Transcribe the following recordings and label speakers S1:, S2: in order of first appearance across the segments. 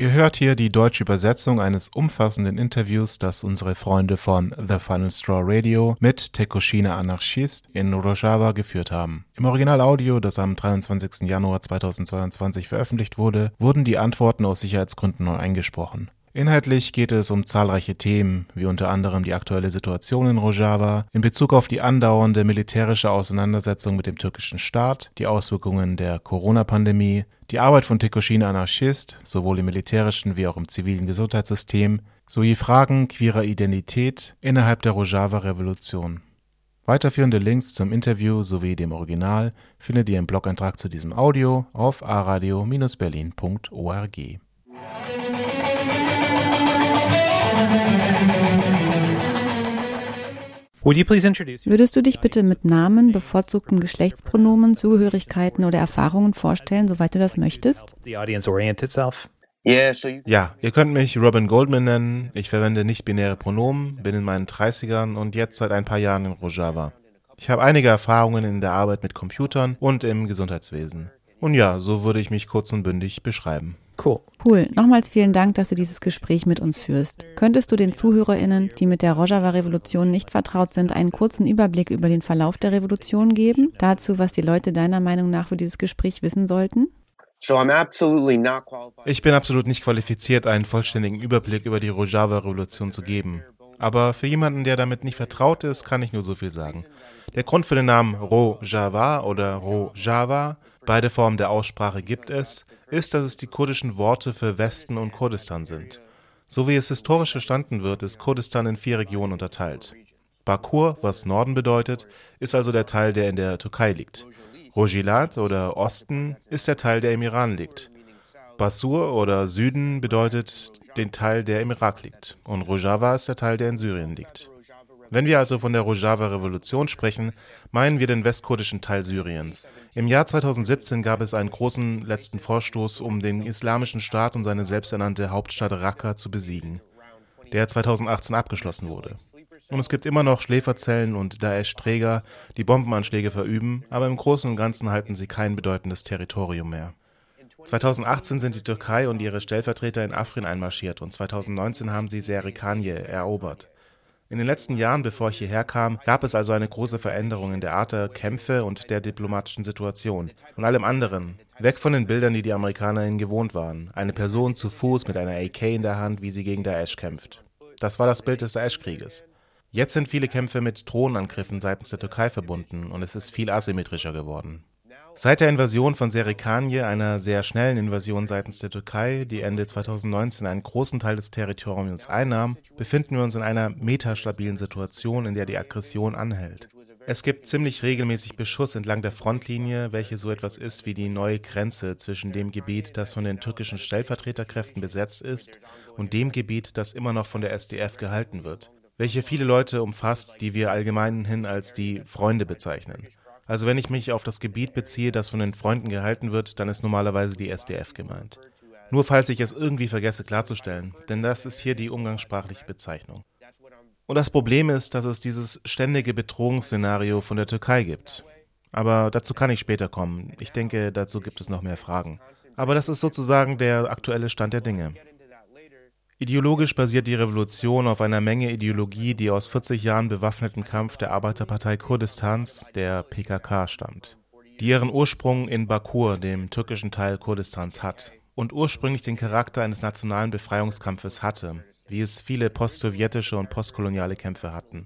S1: Ihr hört hier die deutsche Übersetzung eines umfassenden Interviews, das unsere Freunde von The Final Straw Radio mit Tekoshina Anarchist in Rojava geführt haben. Im Originalaudio, das am 23. Januar 2022 veröffentlicht wurde, wurden die Antworten aus Sicherheitsgründen neu eingesprochen. Inhaltlich geht es um zahlreiche Themen, wie unter anderem die aktuelle Situation in Rojava, in Bezug auf die andauernde militärische Auseinandersetzung mit dem türkischen Staat, die Auswirkungen der Corona-Pandemie, die Arbeit von Tekoshina Anarchist, sowohl im militärischen wie auch im zivilen Gesundheitssystem, sowie Fragen queerer Identität innerhalb der Rojava-Revolution. Weiterführende Links zum Interview sowie dem Original findet ihr im Blog-Eintrag zu diesem Audio auf aradio-berlin.org.
S2: Würdest du dich bitte mit Namen, bevorzugten Geschlechtspronomen, Zugehörigkeiten oder Erfahrungen vorstellen, soweit du das möchtest?
S3: the audience orient itself?
S1: Ja, ihr könnt mich Robin Goldman nennen. Ich verwende nicht-binäre Pronomen, bin in meinen 30ern und jetzt seit ein paar Jahren in Rojava. Ich habe einige Erfahrungen in der Arbeit mit Computern und im Gesundheitswesen. Und ja, so würde ich mich kurz und bündig beschreiben.
S3: Cool.
S2: Cool. Nochmals vielen Dank, dass du dieses Gespräch mit uns führst. Könntest du den ZuhörerInnen, die mit der Rojava-Revolution nicht vertraut sind, einen kurzen Überblick über den Verlauf der Revolution geben? Dazu, was die Leute deiner Meinung nach für dieses Gespräch wissen sollten?
S1: Ich bin absolut nicht qualifiziert, einen vollständigen Überblick über die Rojava-Revolution zu geben. Aber für jemanden, der damit nicht vertraut ist, kann ich nur so viel sagen. Der Grund für den Namen Rojava oder Rojava, beide Formen der Aussprache gibt es, ist, dass es die kurdischen Worte für Westen und Kurdistan sind. So wie es historisch verstanden wird, ist Kurdistan in vier Regionen unterteilt. Bakur, was Norden bedeutet, ist also der Teil, der in der Türkei liegt. Rojilat oder Osten ist der Teil, der im Iran liegt. Basur oder Süden bedeutet den Teil, der im Irak liegt. Und Rojava ist der Teil, der in Syrien liegt. Wenn wir also von der Rojava-Revolution sprechen, meinen wir den westkurdischen Teil Syriens. Im Jahr 2017 gab es einen großen letzten Vorstoß, um den Islamischen Staat und seine selbsternannte Hauptstadt Raqqa zu besiegen, der 2018 abgeschlossen wurde. Und es gibt immer noch Schläferzellen und Daesh-Träger, die Bombenanschläge verüben, aber im Großen und Ganzen halten sie kein bedeutendes Territorium mehr. 2018 sind die Türkei und ihre Stellvertreter in Afrin einmarschiert und 2019 haben sie Serikanje erobert. In den letzten Jahren, bevor ich hierher kam, gab es also eine große Veränderung in der Art der Kämpfe und der diplomatischen Situation und allem anderen. Weg von den Bildern, die die Amerikaner ihnen gewohnt waren. Eine Person zu Fuß mit einer AK in der Hand, wie sie gegen Daesh kämpft. Das war das Bild des Daesh-Krieges. Jetzt sind viele Kämpfe mit Drohnenangriffen seitens der Türkei verbunden und es ist viel asymmetrischer geworden. Seit der Invasion von Serikanje, einer sehr schnellen Invasion seitens der Türkei, die Ende 2019 einen großen Teil des Territoriums einnahm, befinden wir uns in einer metastabilen Situation, in der die Aggression anhält. Es gibt ziemlich regelmäßig Beschuss entlang der Frontlinie, welche so etwas ist wie die neue Grenze zwischen dem Gebiet, das von den türkischen Stellvertreterkräften besetzt ist, und dem Gebiet, das immer noch von der SDF gehalten wird, welche viele Leute umfasst, die wir allgemein als die Freunde bezeichnen. Also wenn ich mich auf das Gebiet beziehe, das von den Freunden gehalten wird, dann ist normalerweise die SDF gemeint. Nur falls ich es irgendwie vergesse klarzustellen, denn das ist hier die umgangssprachliche Bezeichnung. Und das Problem ist, dass es dieses ständige Bedrohungsszenario von der Türkei gibt. Aber dazu kann ich später kommen. Ich denke, dazu gibt es noch mehr Fragen. Aber das ist sozusagen der aktuelle Stand der Dinge. Ideologisch basiert die Revolution auf einer Menge Ideologie, die aus 40 Jahren bewaffneten Kampf der Arbeiterpartei Kurdistans, der PKK, stammt, die ihren Ursprung in Bakur, dem türkischen Teil Kurdistans, hat und ursprünglich den Charakter eines nationalen Befreiungskampfes hatte, wie es viele postsowjetische und postkoloniale Kämpfe hatten.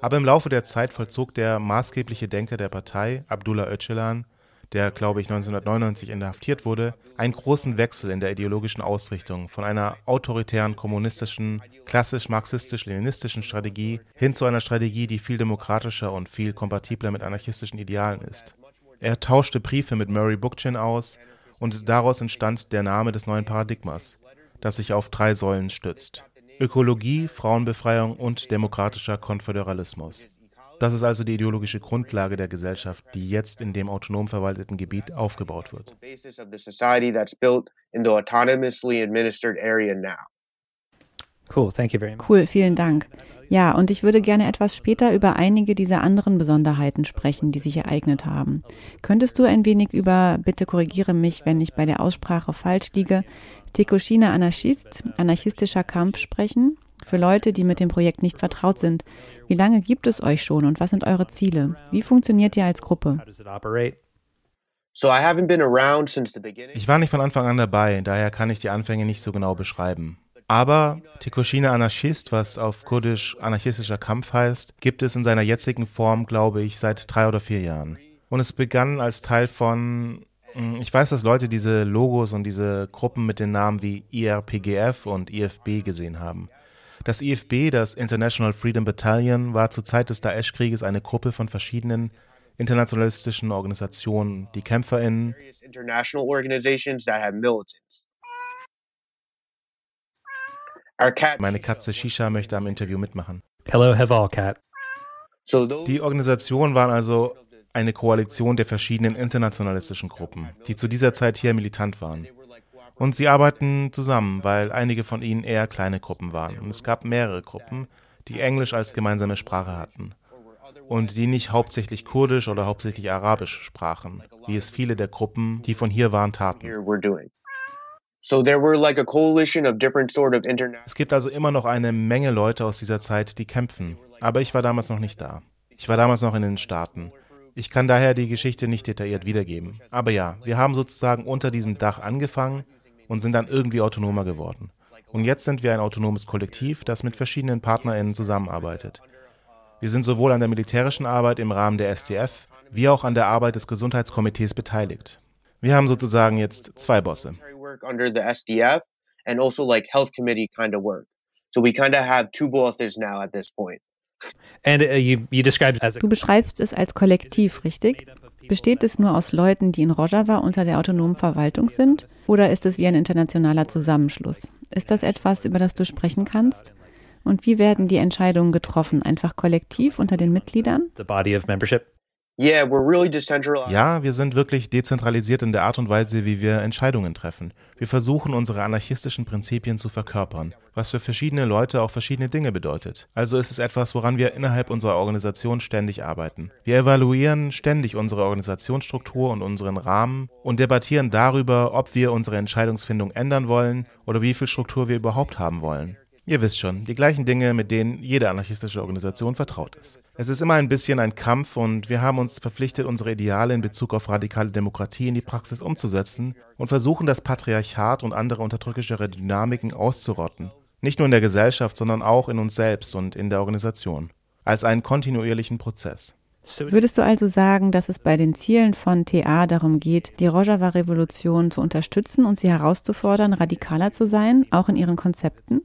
S1: Aber im Laufe der Zeit vollzog der maßgebliche Denker der Partei, Abdullah Öcalan, der, glaube ich, 1999 inhaftiert wurde, einen großen Wechsel in der ideologischen Ausrichtung von einer autoritären kommunistischen, klassisch marxistisch-leninistischen Strategie hin zu einer Strategie, die viel demokratischer und viel kompatibler mit anarchistischen Idealen ist. Er tauschte Briefe mit Murray Bookchin aus und daraus entstand der Name des neuen Paradigmas, das sich auf drei Säulen stützt. Ökologie, Frauenbefreiung und demokratischer Konföderalismus. Das ist also die ideologische Grundlage der Gesellschaft, die jetzt in dem autonom verwalteten Gebiet aufgebaut wird.
S3: Cool, thank you very much.
S2: Cool, vielen Dank. Ja, und ich würde gerne etwas später über einige dieser anderen Besonderheiten sprechen, die sich ereignet haben. Könntest du ein wenig über, bitte korrigiere mich, wenn ich bei der Aussprache falsch liege, Tekoshina Anarchist, anarchistischer Kampf sprechen? Für Leute, die mit dem Projekt nicht vertraut sind, wie lange gibt es euch schon und was sind eure Ziele? Wie funktioniert ihr als Gruppe?
S1: Ich war nicht von Anfang an dabei, daher kann ich die Anfänge nicht so genau beschreiben. Aber Tekoshina Anarchist, was auf Kurdisch anarchistischer Kampf heißt, gibt es in seiner jetzigen Form, glaube ich, seit drei oder vier Jahren. Und es begann als Teil von, hm, ich weiß, dass Leute diese Logos und diese Gruppen mit den Namen wie IRPGF und IFB gesehen haben. Das IFB, das International Freedom Battalion, war zur Zeit des Daesh-Krieges eine Gruppe von verschiedenen internationalistischen Organisationen, die KämpferInnen
S4: have.
S1: Meine Katze Shisha möchte am Interview mitmachen.
S3: Hello, Heval Cat.
S1: Die Organisationen waren also eine Koalition der verschiedenen internationalistischen Gruppen, die zu dieser Zeit hier militant waren. Und sie arbeiten zusammen, weil einige von ihnen eher kleine Gruppen waren. Und es gab mehrere Gruppen, die Englisch als gemeinsame Sprache hatten. Und die nicht hauptsächlich Kurdisch oder hauptsächlich Arabisch sprachen, wie es viele der Gruppen, die von hier waren, taten. Es gibt also immer noch eine Menge Leute aus dieser Zeit, die kämpfen. Aber ich war damals noch nicht da. Ich war damals noch in den Staaten. Ich kann daher die Geschichte nicht detailliert wiedergeben. Aber ja, wir haben sozusagen unter diesem Dach angefangen und sind dann irgendwie autonomer geworden. Und jetzt sind wir ein autonomes Kollektiv, das mit verschiedenen PartnerInnen zusammenarbeitet. Wir sind sowohl an der militärischen Arbeit im Rahmen der SDF wie auch an der Arbeit des Gesundheitskomitees beteiligt. Wir haben sozusagen jetzt zwei Bosse.
S4: work under the SDF and like health committee kind of work. So we kind of have two bosses now at this point.
S3: And you, you described it as a
S2: Du beschreibst es als Kollektiv, richtig? Besteht es nur aus Leuten, die in Rojava unter der autonomen Verwaltung sind? Oder ist es wie ein internationaler Zusammenschluss? Ist das etwas, über das du sprechen kannst? Und wie werden die Entscheidungen getroffen? Einfach kollektiv unter den Mitgliedern?
S3: the body of membership.
S1: Ja, wir sind wirklich dezentralisiert in der Art und Weise, wie wir Entscheidungen treffen. Wir versuchen, unsere anarchistischen Prinzipien zu verkörpern, was für verschiedene Leute auch verschiedene Dinge bedeutet. Also ist es etwas, woran wir innerhalb unserer Organisation ständig arbeiten. Wir evaluieren ständig unsere Organisationsstruktur und unseren Rahmen und debattieren darüber, ob wir unsere Entscheidungsfindung ändern wollen oder wie viel Struktur wir überhaupt haben wollen. Ihr wisst schon, die gleichen Dinge, mit denen jede anarchistische Organisation vertraut ist. Es ist immer ein bisschen ein Kampf und wir haben uns verpflichtet, unsere Ideale in Bezug auf radikale Demokratie in die Praxis umzusetzen und versuchen, das Patriarchat und andere unterdrückischere Dynamiken auszurotten. Nicht nur in der Gesellschaft, sondern auch in uns selbst und in der Organisation. Als einen kontinuierlichen Prozess.
S2: Würdest du also sagen, dass es bei den Zielen von TA darum geht, die Rojava-Revolution zu unterstützen und sie herauszufordern, radikaler zu sein, auch in ihren Konzepten?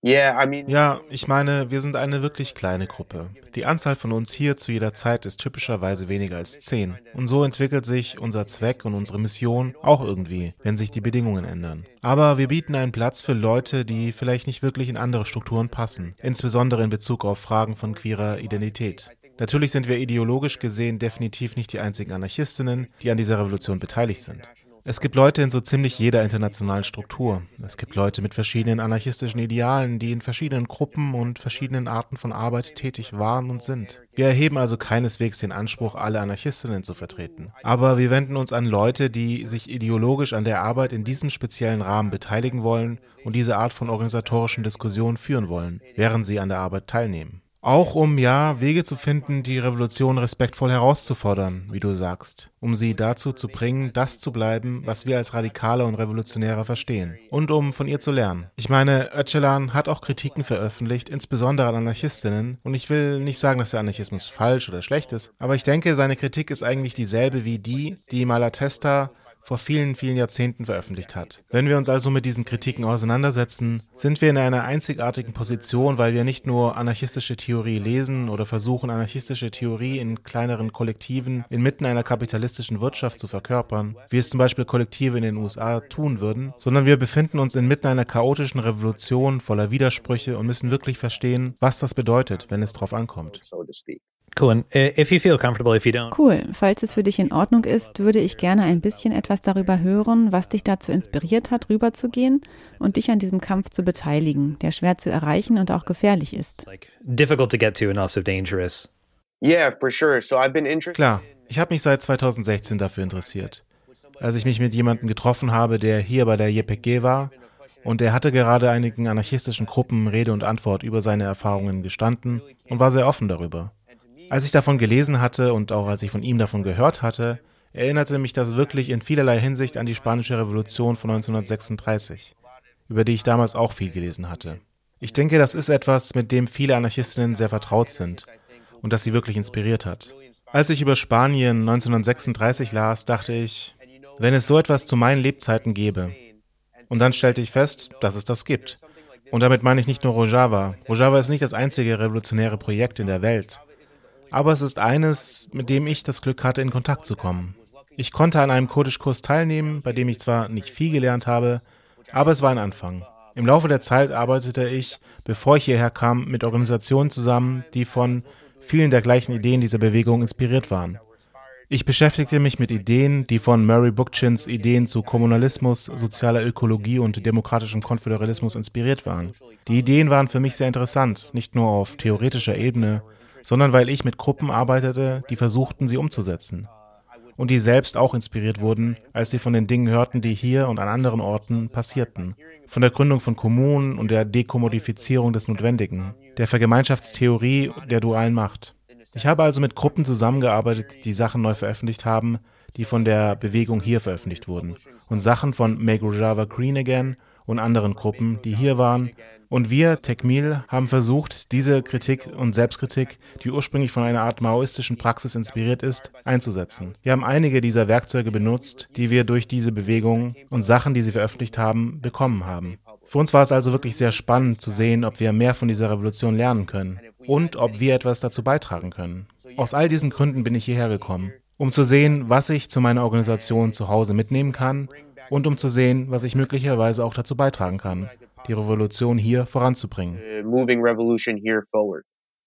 S1: Ja, ich meine, wir sind eine wirklich kleine Gruppe. Die Anzahl von uns hier zu jeder Zeit ist typischerweise weniger als zehn. Und so entwickelt sich unser Zweck und unsere Mission auch irgendwie, wenn sich die Bedingungen ändern. Aber wir bieten einen Platz für Leute, die vielleicht nicht wirklich in andere Strukturen passen, insbesondere in Bezug auf Fragen von queerer Identität. Natürlich sind wir ideologisch gesehen definitiv nicht die einzigen Anarchistinnen, die an dieser Revolution beteiligt sind. Es gibt Leute in so ziemlich jeder internationalen Struktur. Es gibt Leute mit verschiedenen anarchistischen Idealen, die in verschiedenen Gruppen und verschiedenen Arten von Arbeit tätig waren und sind. Wir erheben also keineswegs den Anspruch, alle Anarchistinnen zu vertreten. Aber wir wenden uns an Leute, die sich ideologisch an der Arbeit in diesem speziellen Rahmen beteiligen wollen und diese Art von organisatorischen Diskussionen führen wollen, während sie an der Arbeit teilnehmen. Auch um ja Wege zu finden, die Revolution respektvoll herauszufordern, wie du sagst, um sie dazu zu bringen, das zu bleiben, was wir als Radikale und Revolutionäre verstehen, und um von ihr zu lernen. Ich meine, Öcalan hat auch Kritiken veröffentlicht, insbesondere an Anarchistinnen, und ich will nicht sagen, dass der Anarchismus falsch oder schlecht ist, aber ich denke, seine Kritik ist eigentlich dieselbe wie die, die Malatesta vor vielen, vielen Jahrzehnten veröffentlicht hat. Wenn wir uns also mit diesen Kritiken auseinandersetzen, sind wir in einer einzigartigen Position, weil wir nicht nur anarchistische Theorie lesen oder versuchen, anarchistische Theorie in kleineren Kollektiven inmitten einer kapitalistischen Wirtschaft zu verkörpern, wie es zum Beispiel Kollektive in den USA tun würden, sondern wir befinden uns inmitten einer chaotischen Revolution voller Widersprüche und müssen wirklich verstehen, was das bedeutet, wenn es drauf ankommt.
S4: Speak.
S3: Cool. And if you feel comfortable, if you don't,
S2: Cool. Falls es für dich in Ordnung ist, würde ich gerne ein bisschen etwas darüber hören, was dich dazu inspiriert hat, rüberzugehen und dich an diesem Kampf zu beteiligen, der schwer zu erreichen und auch gefährlich ist.
S3: like difficult to get to and also dangerous.
S4: Yeah, for sure. So I've been interested.
S1: Klar, ich habe mich seit 2016 dafür interessiert. Als ich mich mit jemandem getroffen habe, der hier bei der JPG war und er hatte gerade einigen anarchistischen Gruppen Rede und Antwort über seine Erfahrungen gestanden und war sehr offen darüber. Als ich davon gelesen hatte und auch als ich von ihm davon gehört hatte, erinnerte mich das wirklich in vielerlei Hinsicht an die spanische Revolution von 1936, über die ich damals auch viel gelesen hatte. Ich denke, das ist etwas, mit dem viele Anarchistinnen sehr vertraut sind und das sie wirklich inspiriert hat. Als ich über Spanien 1936 las, dachte ich, wenn es so etwas zu meinen Lebzeiten gäbe. Und dann stellte ich fest, dass es das gibt. Und damit meine ich nicht nur Rojava. Rojava ist nicht das einzige revolutionäre Projekt in der Welt. Aber es ist eines, mit dem ich das Glück hatte, in Kontakt zu kommen. Ich konnte an einem Kurdischkurs teilnehmen, bei dem ich zwar nicht viel gelernt habe, aber es war ein Anfang. Im Laufe der Zeit arbeitete ich, bevor ich hierher kam, mit Organisationen zusammen, die von vielen der gleichen Ideen dieser Bewegung inspiriert waren. Ich beschäftigte mich mit Ideen, die von Murray Bookchins Ideen zu Kommunalismus, sozialer Ökologie und demokratischem Konföderalismus inspiriert waren. Die Ideen waren für mich sehr interessant, nicht nur auf theoretischer Ebene, sondern weil ich mit Gruppen arbeitete, die versuchten, sie umzusetzen. Und die selbst auch inspiriert wurden, als sie von den Dingen hörten, die hier und an anderen Orten passierten. Von der Gründung von Kommunen und der Dekommodifizierung des Notwendigen, der Vergemeinschaftstheorie der dualen Macht. Ich habe also mit Gruppen zusammengearbeitet, die Sachen neu veröffentlicht haben, die von der Bewegung hier veröffentlicht wurden. Und Sachen von Make Rojava Green Again und anderen Gruppen, die hier waren. Und wir, Tekmil, haben versucht, diese Kritik und Selbstkritik, die ursprünglich von einer Art maoistischen Praxis inspiriert ist, einzusetzen. Wir haben einige dieser Werkzeuge benutzt, die wir durch diese Bewegung und Sachen, die sie veröffentlicht haben, bekommen haben. Für uns war es also wirklich sehr spannend zu sehen, ob wir mehr von dieser Revolution lernen können und ob wir etwas dazu beitragen können. Aus all diesen Gründen bin ich hierher gekommen, um zu sehen, was ich zu meiner Organisation zu Hause mitnehmen kann und um zu sehen, was ich möglicherweise auch dazu beitragen kann, die Revolution hier voranzubringen.
S4: moving revolution here forward.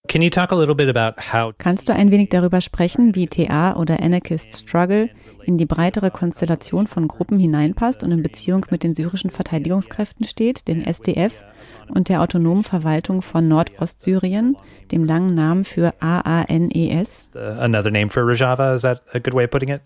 S3: Can you talk a little bit about how
S2: Kannst du ein wenig darüber sprechen, wie TA oder Anarchist Struggle in die breitere Konstellation von Gruppen hineinpasst und in Beziehung mit den syrischen Verteidigungskräften steht, den SDF, und der autonomen Verwaltung von Nordostsyrien, dem langen Namen für AANES?
S3: another name for Rojava? Is that a good way of putting it?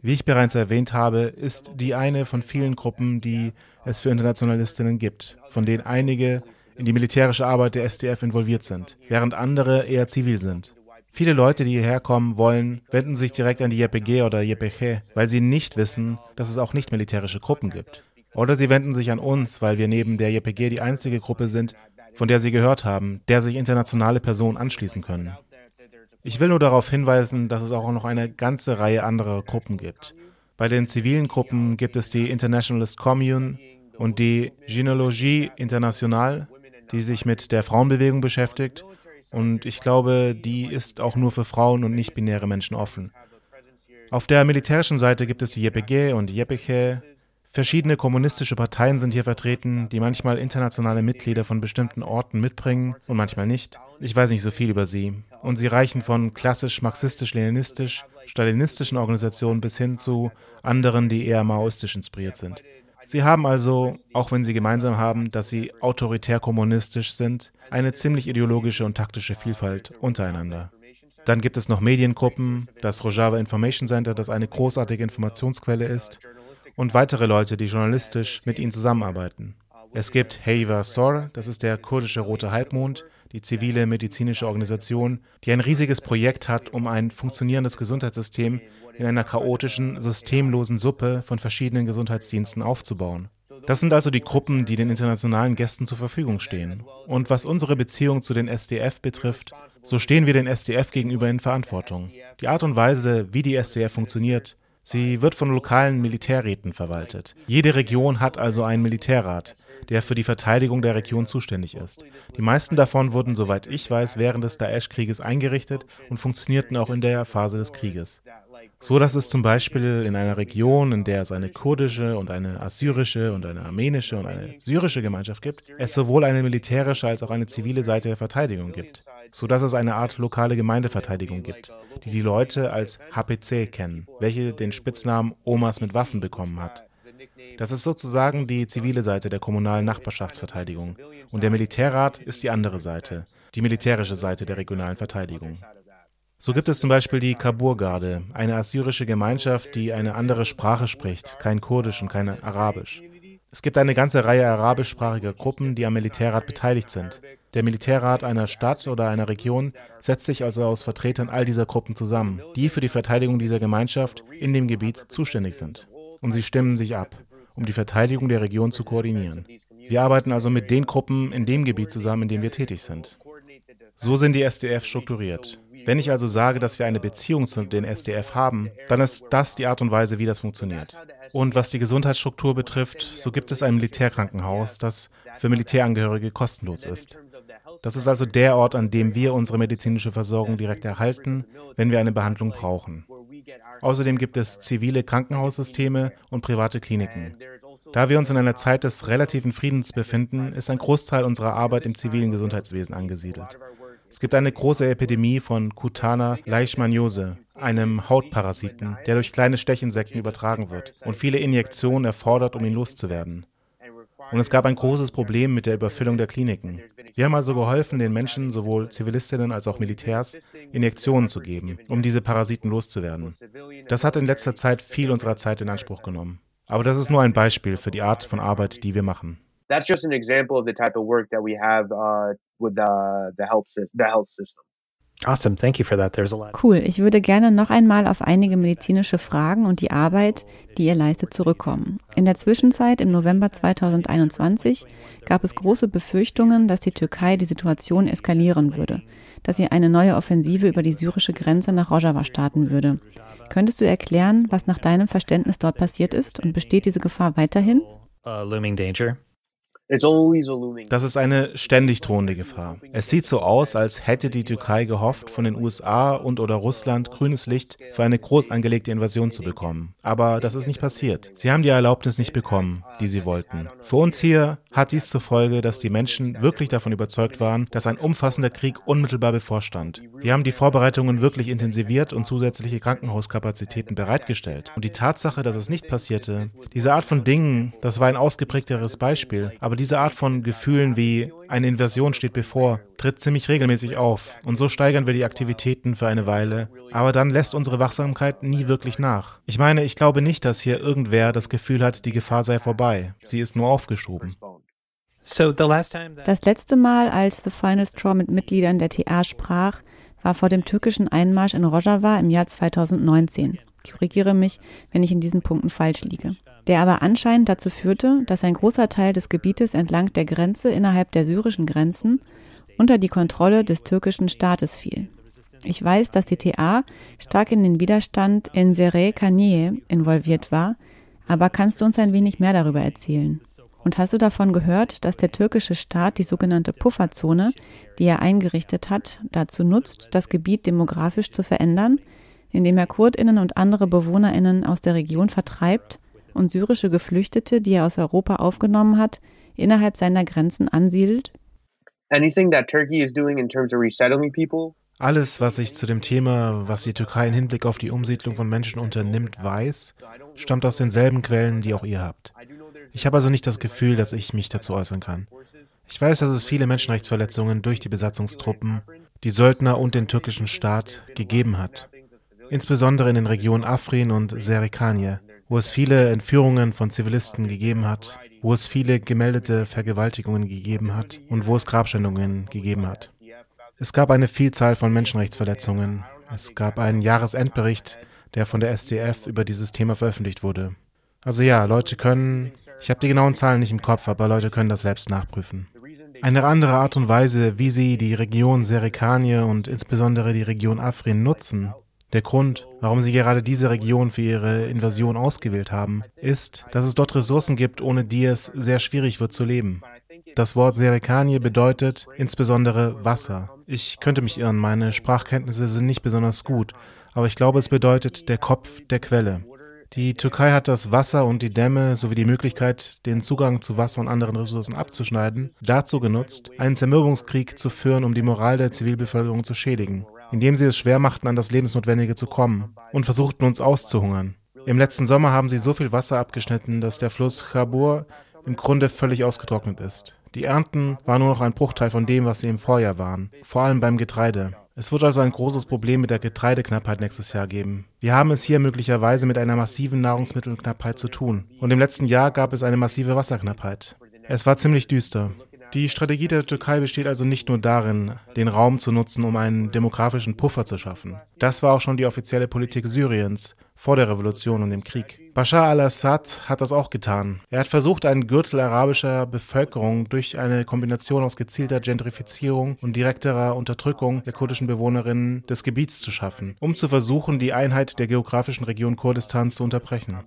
S1: Wie ich bereits erwähnt habe, ist die eine von vielen Gruppen, die es für Internationalistinnen gibt, von denen einige in die militärische Arbeit der SDF involviert sind, während andere eher zivil sind. Viele Leute, die hierher kommen wollen, wenden sich direkt an die JPG oder JPG, weil sie nicht wissen, dass es auch nicht militärische Gruppen gibt. Oder sie wenden sich an uns, weil wir neben der JPG die einzige Gruppe sind, von der sie gehört haben, der sich internationale Personen anschließen können. Ich will nur darauf hinweisen, dass es auch noch eine ganze Reihe anderer Gruppen gibt. Bei den zivilen Gruppen gibt es die Internationalist Commune und die Gynéologie Internationale, die sich mit der Frauenbewegung beschäftigt. Und ich glaube, die ist auch nur für Frauen und nicht-binäre Menschen offen. Auf der militärischen Seite gibt es die JPG und JPG. Verschiedene kommunistische Parteien sind hier vertreten, die manchmal internationale Mitglieder von bestimmten Orten mitbringen und manchmal nicht. Ich weiß nicht so viel über sie. Und sie reichen von klassisch marxistisch-leninistisch, stalinistischen Organisationen bis hin zu anderen, die eher maoistisch inspiriert sind. Sie haben also, auch wenn sie gemeinsam haben, dass sie autoritär-kommunistisch sind, eine ziemlich ideologische und taktische Vielfalt untereinander. Dann gibt es noch Mediengruppen, das Rojava Information Center, das eine großartige Informationsquelle ist, und weitere Leute, die journalistisch mit ihnen zusammenarbeiten. Es gibt Heiva Sor, das ist der kurdische Rote Halbmond, die zivile medizinische Organisation, die ein riesiges Projekt hat, um ein funktionierendes Gesundheitssystem in einer chaotischen, systemlosen Suppe von verschiedenen Gesundheitsdiensten aufzubauen. Das sind also die Gruppen, die den internationalen Gästen zur Verfügung stehen. Und was unsere Beziehung zu den SDF betrifft, so stehen wir den SDF gegenüber in Verantwortung. Die Art und Weise, wie die SDF funktioniert, sie wird von lokalen Militärräten verwaltet. Jede Region hat also einen Militärrat, der für die Verteidigung der Region zuständig ist. Die meisten davon wurden, soweit ich weiß, während des Daesh-Krieges eingerichtet und funktionierten auch in der Phase des Krieges. So dass es zum Beispiel in einer Region, in der es eine kurdische und eine assyrische und eine armenische und eine syrische Gemeinschaft gibt, es sowohl eine militärische als auch eine zivile Seite der Verteidigung gibt. So dass es eine Art lokale Gemeindeverteidigung gibt, die die Leute als HPC kennen, welche den Spitznamen Omas mit Waffen bekommen hat. Das ist sozusagen die zivile Seite der kommunalen Nachbarschaftsverteidigung. Und der Militärrat ist die andere Seite, die militärische Seite der regionalen Verteidigung. So gibt es zum Beispiel die Kabur-Garde, eine assyrische Gemeinschaft, die eine andere Sprache spricht, kein Kurdisch und kein Arabisch. Es gibt eine ganze Reihe arabischsprachiger Gruppen, die am Militärrat beteiligt sind. Der Militärrat einer Stadt oder einer Region setzt sich also aus Vertretern all dieser Gruppen zusammen, die für die Verteidigung dieser Gemeinschaft in dem Gebiet zuständig sind. Und sie stimmen sich ab, um die Verteidigung der Region zu koordinieren. Wir arbeiten also mit den Gruppen in dem Gebiet zusammen, in dem wir tätig sind. So sind die SDF strukturiert. Wenn ich also sage, dass wir eine Beziehung zu den SDF haben, dann ist das die Art und Weise, wie das funktioniert. Und was die Gesundheitsstruktur betrifft, so gibt es ein Militärkrankenhaus, das für Militärangehörige kostenlos ist. Das ist also der Ort, an dem wir unsere medizinische Versorgung direkt erhalten, wenn wir eine Behandlung brauchen. Außerdem gibt es zivile Krankenhaussysteme und private Kliniken. Da wir uns in einer Zeit des relativen Friedens befinden, ist ein Großteil unserer Arbeit im zivilen Gesundheitswesen angesiedelt. Es gibt eine große Epidemie von Cutana Leishmaniose, einem Hautparasiten, der durch kleine Stechinsekten übertragen wird und viele Injektionen erfordert, um ihn loszuwerden. Und es gab ein großes Problem mit der Überfüllung der Kliniken. Wir haben also geholfen, den Menschen, sowohl Zivilistinnen als auch Militärs, Injektionen zu geben, um diese Parasiten loszuwerden. Das hat in letzter Zeit viel unserer Zeit in Anspruch genommen. Aber das ist nur ein Beispiel für die Art von Arbeit, die wir machen.
S4: That's just an example of the type of work that we have uh, with the, the, health, the health system.
S3: Awesome, thank you for that. There's a lot.
S2: Cool, ich würde gerne noch einmal auf einige medizinische Fragen und die Arbeit, die ihr leistet, zurückkommen. In der Zwischenzeit, im November 2021, gab es große Befürchtungen, dass die Türkei die Situation eskalieren würde, dass sie eine neue Offensive über die syrische Grenze nach Rojava starten würde. Könntest du erklären, was nach deinem Verständnis dort passiert ist und besteht diese Gefahr weiterhin?
S3: Uh, looming danger.
S1: Das ist eine ständig drohende Gefahr. Es sieht so aus, als hätte die Türkei gehofft, von den USA und oder Russland grünes Licht für eine groß angelegte Invasion zu bekommen. Aber das ist nicht passiert. Sie haben die Erlaubnis nicht bekommen, die sie wollten. Für uns hier hat dies zur Folge, dass die Menschen wirklich davon überzeugt waren, dass ein umfassender Krieg unmittelbar bevorstand. Wir haben die Vorbereitungen wirklich intensiviert und zusätzliche Krankenhauskapazitäten bereitgestellt. Und die Tatsache, dass es nicht passierte, diese Art von Dingen, das war ein ausgeprägteres Beispiel, aber diese Art von Gefühlen wie eine Invasion steht bevor, tritt ziemlich regelmäßig auf. Und so steigern wir die Aktivitäten für eine Weile. Aber dann lässt unsere Wachsamkeit nie wirklich nach. Ich meine, ich glaube nicht, dass hier irgendwer das Gefühl hat, die Gefahr sei vorbei. Sie ist nur aufgeschoben.
S2: Das letzte Mal, als The Final Straw mit Mitgliedern der TA sprach, war vor dem türkischen Einmarsch in Rojava im Jahr 2019. Ich korrigiere mich, wenn ich in diesen Punkten falsch liege der aber anscheinend dazu führte, dass ein großer Teil des Gebietes entlang der Grenze innerhalb der syrischen Grenzen unter die Kontrolle des türkischen Staates fiel. Ich weiß, dass die TA stark in den Widerstand in Sere Kanie involviert war, aber kannst du uns ein wenig mehr darüber erzählen? Und hast du davon gehört, dass der türkische Staat die sogenannte Pufferzone, die er eingerichtet hat, dazu nutzt, das Gebiet demografisch zu verändern, indem er Kurdinnen und andere Bewohnerinnen aus der Region vertreibt und syrische Geflüchtete, die er aus Europa aufgenommen hat, innerhalb seiner Grenzen ansiedelt?
S1: Alles, was ich zu dem Thema, was die Türkei im Hinblick auf die Umsiedlung von Menschen unternimmt, weiß, stammt aus denselben Quellen, die auch ihr habt. Ich habe also nicht das Gefühl, dass ich mich dazu äußern kann. Ich weiß, dass es viele Menschenrechtsverletzungen durch die Besatzungstruppen, die Söldner und den türkischen Staat gegeben hat. Insbesondere in den Regionen Afrin und Serikanie wo es viele Entführungen von Zivilisten gegeben hat, wo es viele gemeldete Vergewaltigungen gegeben hat und wo es Grabschändungen gegeben hat. Es gab eine Vielzahl von Menschenrechtsverletzungen. Es gab einen Jahresendbericht, der von der SDF über dieses Thema veröffentlicht wurde. Also ja, Leute können, Ich habe die genauen Zahlen nicht im Kopf, aber Leute können das selbst nachprüfen. Eine andere Art und Weise, wie sie die Region Serikanie und insbesondere die Region Afrin nutzen, der Grund, warum sie gerade diese Region für ihre Invasion ausgewählt haben, ist, dass es dort Ressourcen gibt, ohne die es sehr schwierig wird zu leben. Das Wort Serikanie bedeutet insbesondere Wasser. Ich könnte mich irren, meine Sprachkenntnisse sind nicht besonders gut, aber ich glaube, es bedeutet der Kopf der Quelle. Die Türkei hat das Wasser und die Dämme sowie die Möglichkeit, den Zugang zu Wasser und anderen Ressourcen abzuschneiden, dazu genutzt, einen Zermürbungskrieg zu führen, um die Moral der Zivilbevölkerung zu schädigen, indem sie es schwer machten, an das Lebensnotwendige zu kommen und versuchten, uns auszuhungern. Im letzten Sommer haben sie so viel Wasser abgeschnitten, dass der Fluss Chabur im Grunde völlig ausgetrocknet ist. Die Ernten waren nur noch ein Bruchteil von dem, was sie im Vorjahr waren, vor allem beim Getreide. Es wird also ein großes Problem mit der Getreideknappheit nächstes Jahr geben. Wir haben es hier möglicherweise mit einer massiven Nahrungsmittelknappheit zu tun. Und im letzten Jahr gab es eine massive Wasserknappheit. Es war ziemlich düster. Die Strategie der Türkei besteht also nicht nur darin, den Raum zu nutzen, um einen demografischen Puffer zu schaffen. Das war auch schon die offizielle Politik Syriens vor der Revolution und dem Krieg. Bashar al-Assad hat das auch getan. Er hat versucht, einen Gürtel arabischer Bevölkerung durch eine Kombination aus gezielter Gentrifizierung und direkterer Unterdrückung der kurdischen Bewohnerinnen des Gebiets zu schaffen, um zu versuchen, die Einheit der geografischen Region Kurdistans zu unterbrechen.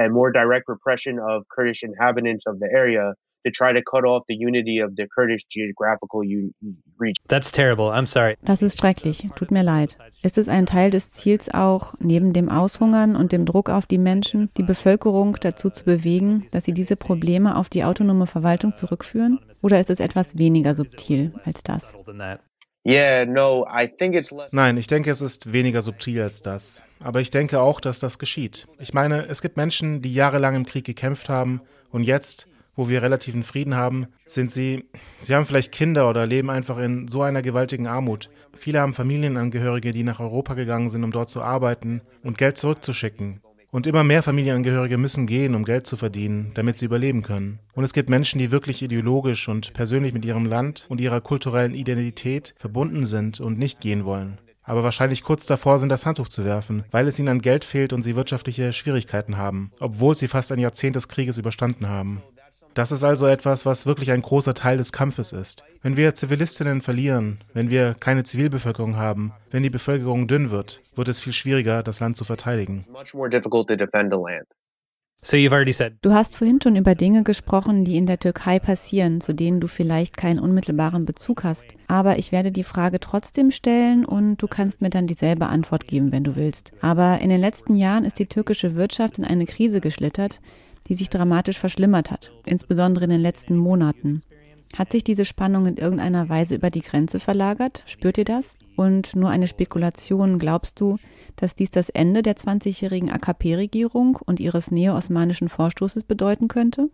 S4: And more direct repression of Kurdish inhabitants of the area to try to cut off the unity of the Kurdish geographical region.
S3: That's terrible. I'm sorry.
S2: Das ist schrecklich. Tut mir leid. Ist es ein Teil des Ziels auch, neben dem Aushungern und dem Druck auf die Menschen, die Bevölkerung dazu zu bewegen, dass sie diese Probleme auf die autonome Verwaltung zurückführen? Oder ist es etwas weniger subtil als das?
S1: Nein, ich denke, es ist weniger subtil als das. Aber ich denke auch, dass das geschieht. Ich meine, es gibt Menschen, die jahrelang im Krieg gekämpft haben und jetzt, wo wir relativen Frieden haben, sind sie, sie haben vielleicht Kinder oder leben einfach in so einer gewaltigen Armut. Viele haben Familienangehörige, die nach Europa gegangen sind, um dort zu arbeiten und Geld zurückzuschicken. Und immer mehr Familienangehörige müssen gehen, um Geld zu verdienen, damit sie überleben können. Und es gibt Menschen, die wirklich ideologisch und persönlich mit ihrem Land und ihrer kulturellen Identität verbunden sind und nicht gehen wollen. Aber wahrscheinlich kurz davor sind, das Handtuch zu werfen, weil es ihnen an Geld fehlt und sie wirtschaftliche Schwierigkeiten haben, obwohl sie fast ein Jahrzehnt des Krieges überstanden haben. Das ist also etwas, was wirklich ein großer Teil des Kampfes ist. Wenn wir Zivilistinnen verlieren, wenn wir keine Zivilbevölkerung haben, wenn die Bevölkerung dünn wird, wird es viel schwieriger, das Land zu verteidigen.
S2: Du hast vorhin schon über Dinge gesprochen, die in der Türkei passieren, zu denen du vielleicht keinen unmittelbaren Bezug hast. Aber ich werde die Frage trotzdem stellen und du kannst mir dann dieselbe Antwort geben, wenn du willst. Aber in den letzten Jahren ist die türkische Wirtschaft in eine Krise geschlittert, die sich dramatisch verschlimmert hat, insbesondere in den letzten Monaten. Hat sich diese Spannung in irgendeiner Weise über die Grenze verlagert? Spürt ihr das? Und nur eine Spekulation, glaubst du, dass dies das Ende der 20-jährigen AKP-Regierung und ihres neo-osmanischen Vorstoßes bedeuten könnte?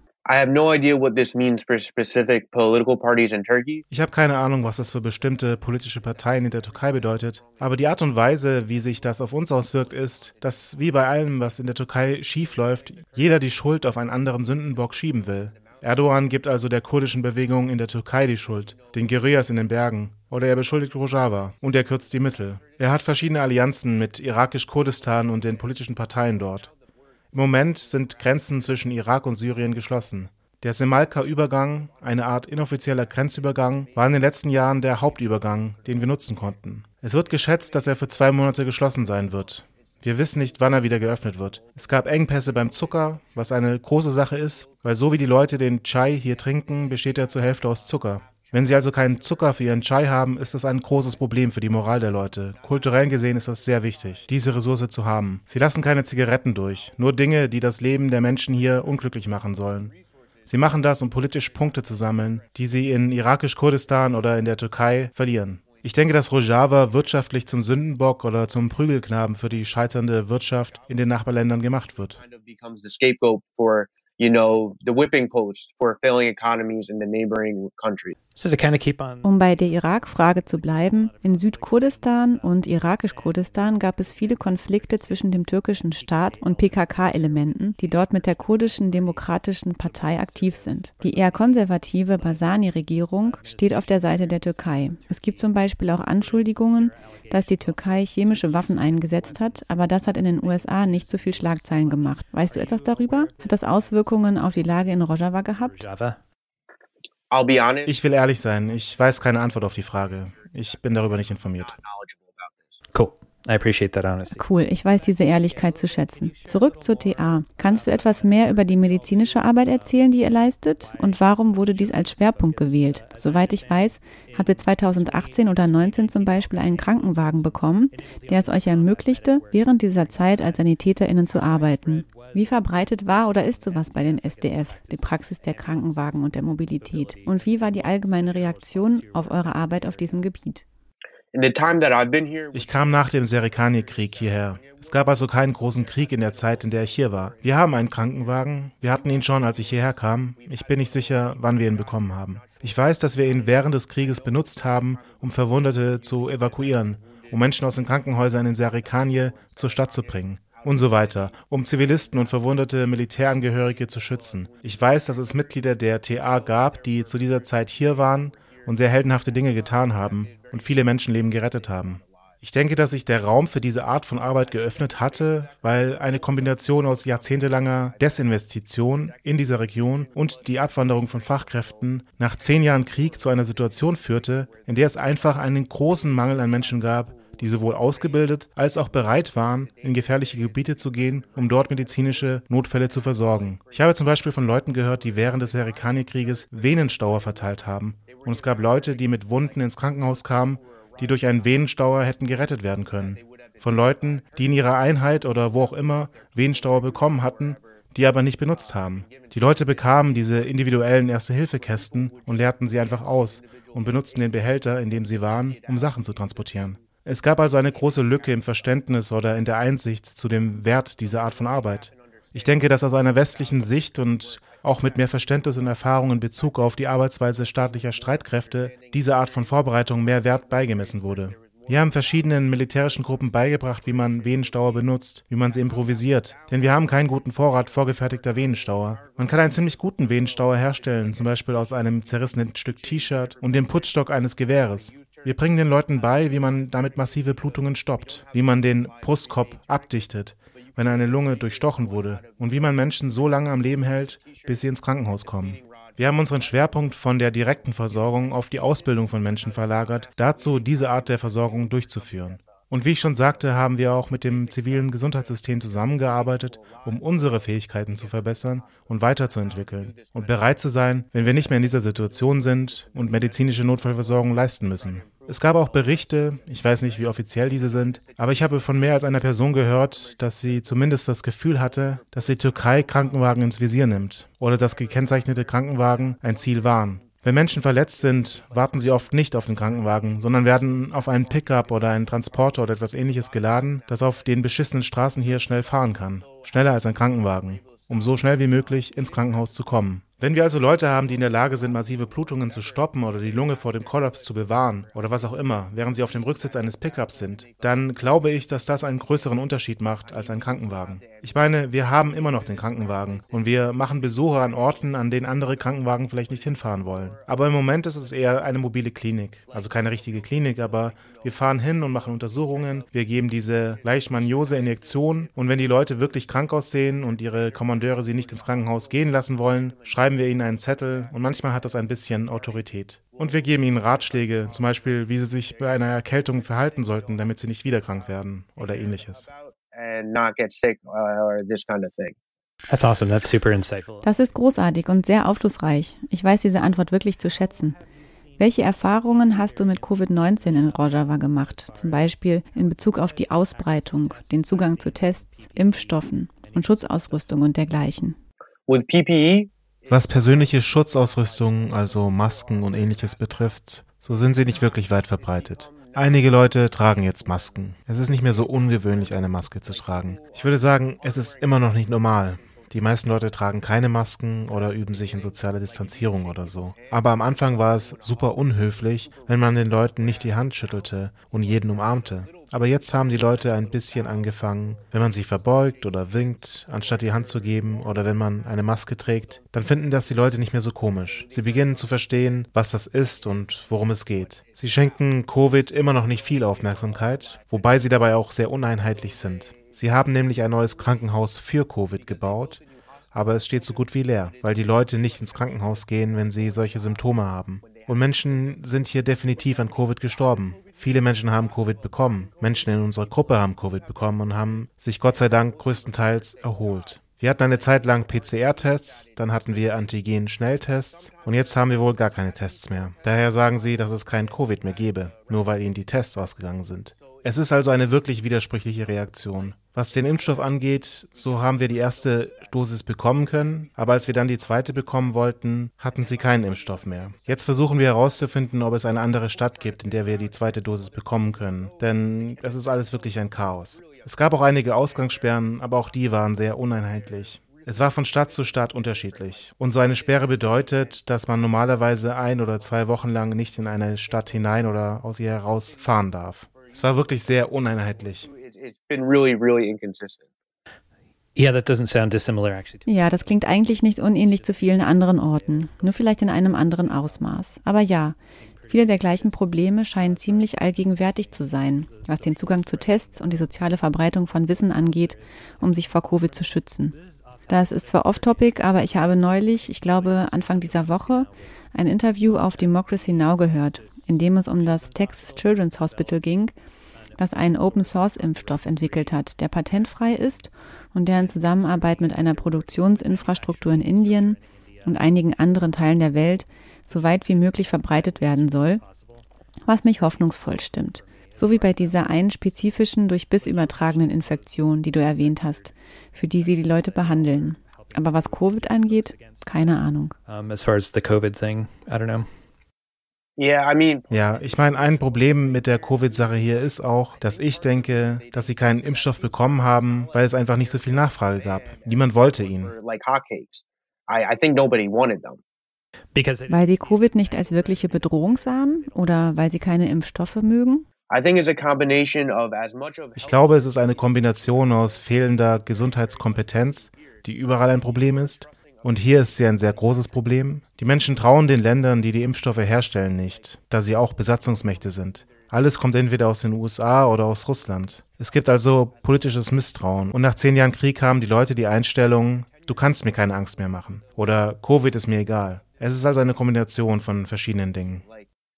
S4: Ich
S1: habe keine Ahnung, was das für bestimmte politische Parteien in der Türkei bedeutet. Aber die Art und Weise, wie sich das auf uns auswirkt, ist, dass wie bei allem, was in der Türkei schiefläuft, jeder die Schuld auf einen anderen Sündenbock schieben will. Erdogan gibt also der kurdischen Bewegung in der Türkei die Schuld, den Guerillas in den Bergen. Oder er beschuldigt Rojava und er kürzt die Mittel. Er hat verschiedene Allianzen mit irakisch-Kurdistan und den politischen Parteien dort. Im Moment sind Grenzen zwischen Irak und Syrien geschlossen. Der Semalka-Übergang, eine Art inoffizieller Grenzübergang, war in den letzten Jahren der Hauptübergang, den wir nutzen konnten. Es wird geschätzt, dass er für zwei Monate geschlossen sein wird. Wir wissen nicht, wann er wieder geöffnet wird. Es gab Engpässe beim Zucker, was eine große Sache ist, weil so wie die Leute den Chai hier trinken, besteht er zur Hälfte aus Zucker. Wenn sie also keinen Zucker für ihren Chai haben, ist das ein großes Problem für die Moral der Leute. Kulturell gesehen ist das sehr wichtig, diese Ressource zu haben. Sie lassen keine Zigaretten durch, nur Dinge, die das Leben der Menschen hier unglücklich machen sollen. Sie machen das, um politisch Punkte zu sammeln, die sie in irakisch-Kurdistan oder in der Türkei verlieren. Ich denke, dass Rojava wirtschaftlich zum Sündenbock oder zum Prügelknaben für die scheiternde Wirtschaft in den Nachbarländern gemacht wird
S4: you know, the whipping post for failing economies in the neighboring country.
S2: Um bei der Irak-Frage zu bleiben, in Südkurdistan und irakisch-Kurdistan gab es viele Konflikte zwischen dem türkischen Staat und PKK-Elementen, die dort mit der kurdischen Demokratischen Partei aktiv sind. Die eher konservative Basani-Regierung steht auf der Seite der Türkei. Es gibt zum Beispiel auch Anschuldigungen, dass die Türkei chemische Waffen eingesetzt hat, aber das hat in den USA nicht so viel Schlagzeilen gemacht. Weißt du etwas darüber? Hat das Auswirkungen auf die Lage in Rojava gehabt?
S1: Ich will ehrlich sein, ich weiß keine Antwort auf die Frage. Ich bin darüber nicht informiert.
S3: Cool. I appreciate that honesty.
S2: Cool, ich weiß diese Ehrlichkeit zu schätzen. Zurück zur TA. Kannst du etwas mehr über die medizinische Arbeit erzählen, die ihr leistet? Und warum wurde dies als Schwerpunkt gewählt? Soweit ich weiß, habt ihr 2018 oder 2019 zum Beispiel einen Krankenwagen bekommen, der es euch ermöglichte, während dieser Zeit als SanitäterInnen zu arbeiten. Wie verbreitet war oder ist sowas bei den SDF, die Praxis der Krankenwagen und der Mobilität? Und wie war die allgemeine Reaktion auf eure Arbeit auf diesem Gebiet?
S1: Ich kam nach dem Serikani-Krieg hierher. Es gab also keinen großen Krieg in der Zeit, in der ich hier war. Wir haben einen Krankenwagen. Wir hatten ihn schon, als ich hierher kam. Ich bin nicht sicher, wann wir ihn bekommen haben. Ich weiß, dass wir ihn während des Krieges benutzt haben, um Verwundete zu evakuieren, um Menschen aus den Krankenhäusern in Serikanie zur Stadt zu bringen und so weiter, um Zivilisten und verwundete Militärangehörige zu schützen. Ich weiß, dass es Mitglieder der TA gab, die zu dieser Zeit hier waren und sehr heldenhafte Dinge getan haben und viele Menschenleben gerettet haben. Ich denke, dass sich der Raum für diese Art von Arbeit geöffnet hatte, weil eine Kombination aus jahrzehntelanger Desinvestition in dieser Region und die Abwanderung von Fachkräften nach zehn Jahren Krieg zu einer Situation führte, in der es einfach einen großen Mangel an Menschen gab, die sowohl ausgebildet als auch bereit waren, in gefährliche Gebiete zu gehen, um dort medizinische Notfälle zu versorgen. Ich habe zum Beispiel von Leuten gehört, die während des Serikani-Krieges Venenstauer verteilt haben und es gab Leute, die mit Wunden ins Krankenhaus kamen, die durch einen Venenstauer hätten gerettet werden können. Von Leuten, die in ihrer Einheit oder wo auch immer Venenstauer bekommen hatten, die aber nicht benutzt haben. Die Leute bekamen diese individuellen Erste-Hilfe-Kästen und leerten sie einfach aus und benutzten den Behälter, in dem sie waren, um Sachen zu transportieren. Es gab also eine große Lücke im Verständnis oder in der Einsicht zu dem Wert dieser Art von Arbeit. Ich denke, dass aus einer westlichen Sicht und auch mit mehr Verständnis und Erfahrung in Bezug auf die Arbeitsweise staatlicher Streitkräfte dieser Art von Vorbereitung mehr Wert beigemessen wurde. Wir haben verschiedenen militärischen Gruppen beigebracht, wie man Venenstauer benutzt, wie man sie improvisiert. Denn wir haben keinen guten Vorrat vorgefertigter Venenstauer. Man kann einen ziemlich guten Venenstauer herstellen, zum Beispiel aus einem zerrissenen Stück T-Shirt und dem Putzstock eines Gewehres. Wir bringen den Leuten bei, wie man damit massive Blutungen stoppt, wie man den Brustkorb abdichtet, wenn eine Lunge durchstochen wurde und wie man Menschen so lange am Leben hält, bis sie ins Krankenhaus kommen. Wir haben unseren Schwerpunkt von der direkten Versorgung auf die Ausbildung von Menschen verlagert, dazu diese Art der Versorgung durchzuführen. Und wie ich schon sagte, haben wir auch mit dem zivilen Gesundheitssystem zusammengearbeitet, um unsere Fähigkeiten zu verbessern und weiterzuentwickeln und bereit zu sein, wenn wir nicht mehr in dieser Situation sind und medizinische Notfallversorgung leisten müssen. Es gab auch Berichte, ich weiß nicht, wie offiziell diese sind, aber ich habe von mehr als einer Person gehört, dass sie zumindest das Gefühl hatte, dass die Türkei Krankenwagen ins Visier nimmt oder dass gekennzeichnete Krankenwagen ein Ziel waren. Wenn Menschen verletzt sind, warten sie oft nicht auf den Krankenwagen, sondern werden auf einen Pickup oder einen Transporter oder etwas ähnliches geladen, das auf den beschissenen Straßen hier schnell fahren kann. Schneller als ein Krankenwagen, um so schnell wie möglich ins Krankenhaus zu kommen. Wenn wir also Leute haben, die in der Lage sind, massive Blutungen zu stoppen oder die Lunge vor dem Kollaps zu bewahren oder was auch immer, während sie auf dem Rücksitz eines Pickups sind, dann glaube ich, dass das einen größeren Unterschied macht als ein Krankenwagen. Ich meine, wir haben immer noch den Krankenwagen und wir machen Besuche an Orten, an denen andere Krankenwagen vielleicht nicht hinfahren wollen. Aber im Moment ist es eher eine mobile Klinik. Also keine richtige Klinik, aber wir fahren hin und machen Untersuchungen. Wir geben diese Leishmaniose-Injektion und wenn die Leute wirklich krank aussehen und ihre Kommandeure sie nicht ins Krankenhaus gehen lassen wollen, schreiben schreiben wir ihnen einen Zettel und manchmal hat das ein bisschen Autorität. Und wir geben ihnen Ratschläge, zum Beispiel, wie sie sich bei einer Erkältung verhalten sollten, damit sie nicht wieder krank werden oder ähnliches.
S2: Das ist großartig und sehr aufschlussreich. Ich weiß diese Antwort wirklich zu schätzen. Welche Erfahrungen hast du mit Covid-19 in Rojava gemacht? Zum Beispiel in Bezug auf die Ausbreitung, den Zugang zu Tests, Impfstoffen und Schutzausrüstung und dergleichen.
S4: With PPE,
S1: was persönliche Schutzausrüstung, also Masken und ähnliches betrifft, so sind sie nicht wirklich weit verbreitet. Einige Leute tragen jetzt Masken. Es ist nicht mehr so ungewöhnlich, eine Maske zu tragen. Ich würde sagen, es ist immer noch nicht normal. Die meisten Leute tragen keine Masken oder üben sich in soziale Distanzierung oder so. Aber am Anfang war es super unhöflich, wenn man den Leuten nicht die Hand schüttelte und jeden umarmte. Aber jetzt haben die Leute ein bisschen angefangen, wenn man sich verbeugt oder winkt, anstatt die Hand zu geben oder wenn man eine Maske trägt, dann finden das die Leute nicht mehr so komisch. Sie beginnen zu verstehen, was das ist und worum es geht. Sie schenken Covid immer noch nicht viel Aufmerksamkeit, wobei sie dabei auch sehr uneinheitlich sind. Sie haben nämlich ein neues Krankenhaus für Covid gebaut, aber es steht so gut wie leer, weil die Leute nicht ins Krankenhaus gehen, wenn sie solche Symptome haben. Und Menschen sind hier definitiv an Covid gestorben. Viele Menschen haben Covid bekommen. Menschen in unserer Gruppe haben Covid bekommen und haben sich Gott sei Dank größtenteils erholt. Wir hatten eine Zeit lang PCR-Tests, dann hatten wir Antigen-Schnelltests und jetzt haben wir wohl gar keine Tests mehr. Daher sagen sie, dass es kein Covid mehr gebe, nur weil ihnen die Tests ausgegangen sind. Es ist also eine wirklich widersprüchliche Reaktion. Was den Impfstoff angeht, so haben wir die erste Dosis bekommen können, aber als wir dann die zweite bekommen wollten, hatten sie keinen Impfstoff mehr. Jetzt versuchen wir herauszufinden, ob es eine andere Stadt gibt, in der wir die zweite Dosis bekommen können, denn es ist alles wirklich ein Chaos. Es gab auch einige Ausgangssperren, aber auch die waren sehr uneinheitlich. Es war von Stadt zu Stadt unterschiedlich. Und so eine Sperre bedeutet, dass man normalerweise ein oder zwei Wochen lang nicht in eine Stadt hinein oder aus ihr heraus fahren darf. Es war wirklich sehr uneinheitlich.
S2: Ja, das klingt eigentlich nicht unähnlich zu vielen anderen Orten, nur vielleicht in einem anderen Ausmaß. Aber ja, viele der gleichen Probleme scheinen ziemlich allgegenwärtig zu sein, was den Zugang zu Tests und die soziale Verbreitung von Wissen angeht, um sich vor Covid zu schützen. Das ist zwar off-topic, aber ich habe neulich, ich glaube Anfang dieser Woche, ein Interview auf Democracy Now gehört, in dem es um das Texas Children's Hospital ging, das einen Open-Source-Impfstoff entwickelt hat, der patentfrei ist und der in Zusammenarbeit mit einer Produktionsinfrastruktur in Indien und einigen anderen Teilen der Welt so weit wie möglich verbreitet werden soll, was mich hoffnungsvoll stimmt. So wie bei dieser einen spezifischen durch Biss übertragenen Infektion, die du erwähnt hast, für die sie die Leute behandeln. Aber was Covid angeht, keine Ahnung.
S3: Um, as far as the COVID thing, I don't know.
S1: Yeah, I mean. Ja, ich meine, ein Problem mit der Covid-Sache hier ist auch, dass ich denke, dass sie keinen Impfstoff bekommen haben, weil es einfach nicht so viel Nachfrage gab. Niemand wollte ihn.
S2: Weil sie Covid nicht als wirkliche Bedrohung sahen oder weil sie keine Impfstoffe mögen?
S1: Ich glaube, es ist eine Kombination aus fehlender Gesundheitskompetenz, die überall ein Problem ist, und hier ist sie ein sehr großes Problem. Die Menschen trauen den Ländern, die die Impfstoffe herstellen, nicht, da sie auch Besatzungsmächte sind. Alles kommt entweder aus den USA oder aus Russland. Es gibt also politisches Misstrauen. Und nach zehn Jahren Krieg haben die Leute die Einstellung, du kannst mir keine Angst mehr machen. Oder Covid ist mir egal. Es ist also eine Kombination von verschiedenen Dingen.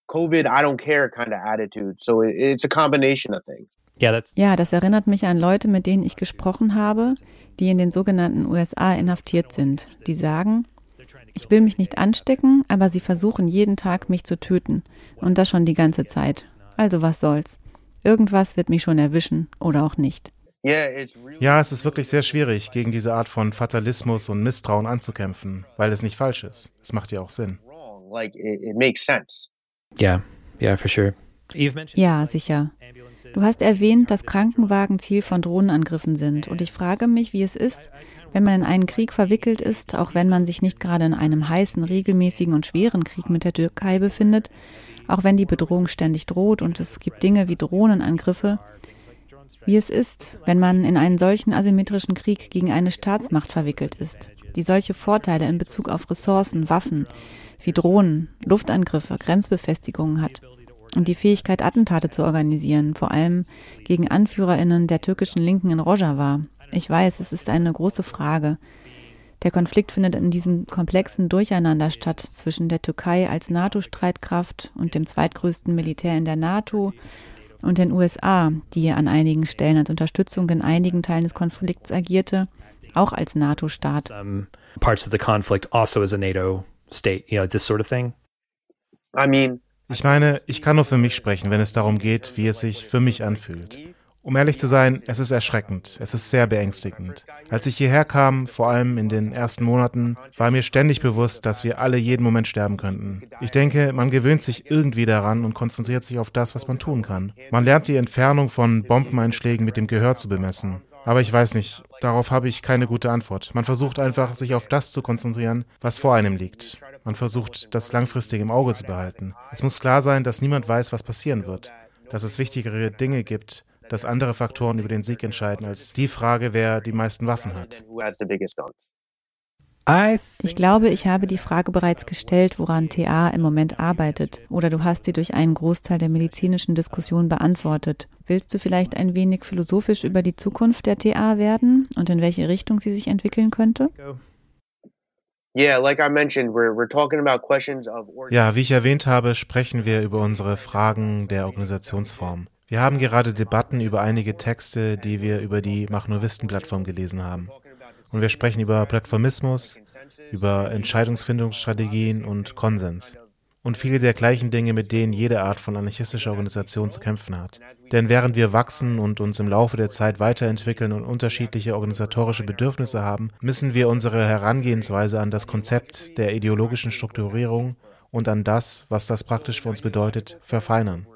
S4: COVID, I don't care kind of attitude. So it's a combination of things.
S2: Ja, das erinnert mich an Leute, mit denen ich gesprochen habe, die in den sogenannten USA inhaftiert sind. Die sagen, ich will mich nicht anstecken, aber sie versuchen jeden Tag, mich zu töten. Und das schon die ganze Zeit. Also was soll's. Irgendwas wird mich schon erwischen oder auch nicht.
S1: Ja, es ist wirklich sehr schwierig, gegen diese Art von Fatalismus und Misstrauen anzukämpfen, weil es nicht falsch ist. Es macht ja auch Sinn.
S3: Ja, ja, for sure.
S2: Ja, sicher. Du hast erwähnt, dass Krankenwagen Ziel von Drohnenangriffen sind. Und ich frage mich, wie es ist, wenn man in einen Krieg verwickelt ist, auch wenn man sich nicht gerade in einem heißen, regelmäßigen und schweren Krieg mit der Türkei befindet, auch wenn die Bedrohung ständig droht und es gibt Dinge wie Drohnenangriffe, wie es ist, wenn man in einen solchen asymmetrischen Krieg gegen eine Staatsmacht verwickelt ist, die solche Vorteile in Bezug auf Ressourcen, Waffen, wie Drohnen, Luftangriffe, Grenzbefestigungen hat und die Fähigkeit, Attentate zu organisieren, vor allem gegen AnführerInnen der türkischen Linken in Rojava. Ich weiß, es ist eine große Frage. Der Konflikt findet in diesem komplexen Durcheinander statt zwischen der Türkei als NATO-Streitkraft und dem zweitgrößten Militär in der NATO und den USA, die an einigen Stellen als Unterstützung in einigen Teilen des Konflikts agierte, auch als NATO-Staat.
S3: Parts of the conflict also as a NATO state, you know, this sort of thing.
S1: I mean, ich meine, ich kann nur für mich sprechen, wenn es darum geht, wie es sich für mich anfühlt. Um ehrlich zu sein, es ist erschreckend, es ist sehr beängstigend. Als ich hierher kam, vor allem in den ersten Monaten, war mir ständig bewusst, dass wir alle jeden Moment sterben könnten. Ich denke, man gewöhnt sich irgendwie daran und konzentriert sich auf das, was man tun kann. Man lernt die Entfernung von Bombeneinschlägen mit dem Gehör zu bemessen. Aber ich weiß nicht, Darauf habe ich keine gute Antwort. Man versucht einfach, sich auf das zu konzentrieren, was vor einem liegt. Man versucht, das langfristig im Auge zu behalten. Es muss klar sein, dass niemand weiß, was passieren wird, dass es wichtigere Dinge gibt, dass andere Faktoren über den Sieg entscheiden, als die Frage, wer die meisten Waffen hat.
S2: Ich glaube, ich habe die Frage bereits gestellt, woran TA im Moment arbeitet, oder du hast sie durch einen Großteil der medizinischen Diskussion beantwortet. Willst du vielleicht ein wenig philosophisch über die Zukunft der TA werden und in welche Richtung sie sich entwickeln könnte?
S1: Ja, wie ich erwähnt habe, sprechen wir über unsere Fragen der Organisationsform. Wir haben gerade Debatten über einige Texte, die wir über die Machnovisten-Plattform gelesen haben. Und wir sprechen über Plattformismus, über Entscheidungsfindungsstrategien und Konsens. Und viele der gleichen Dinge, mit denen jede Art von anarchistischer Organisation zu kämpfen hat. Denn während wir wachsen und uns im Laufe der Zeit weiterentwickeln und unterschiedliche organisatorische Bedürfnisse haben, müssen wir unsere Herangehensweise an das Konzept der ideologischen Strukturierung und an das, was das praktisch für uns bedeutet, verfeinern.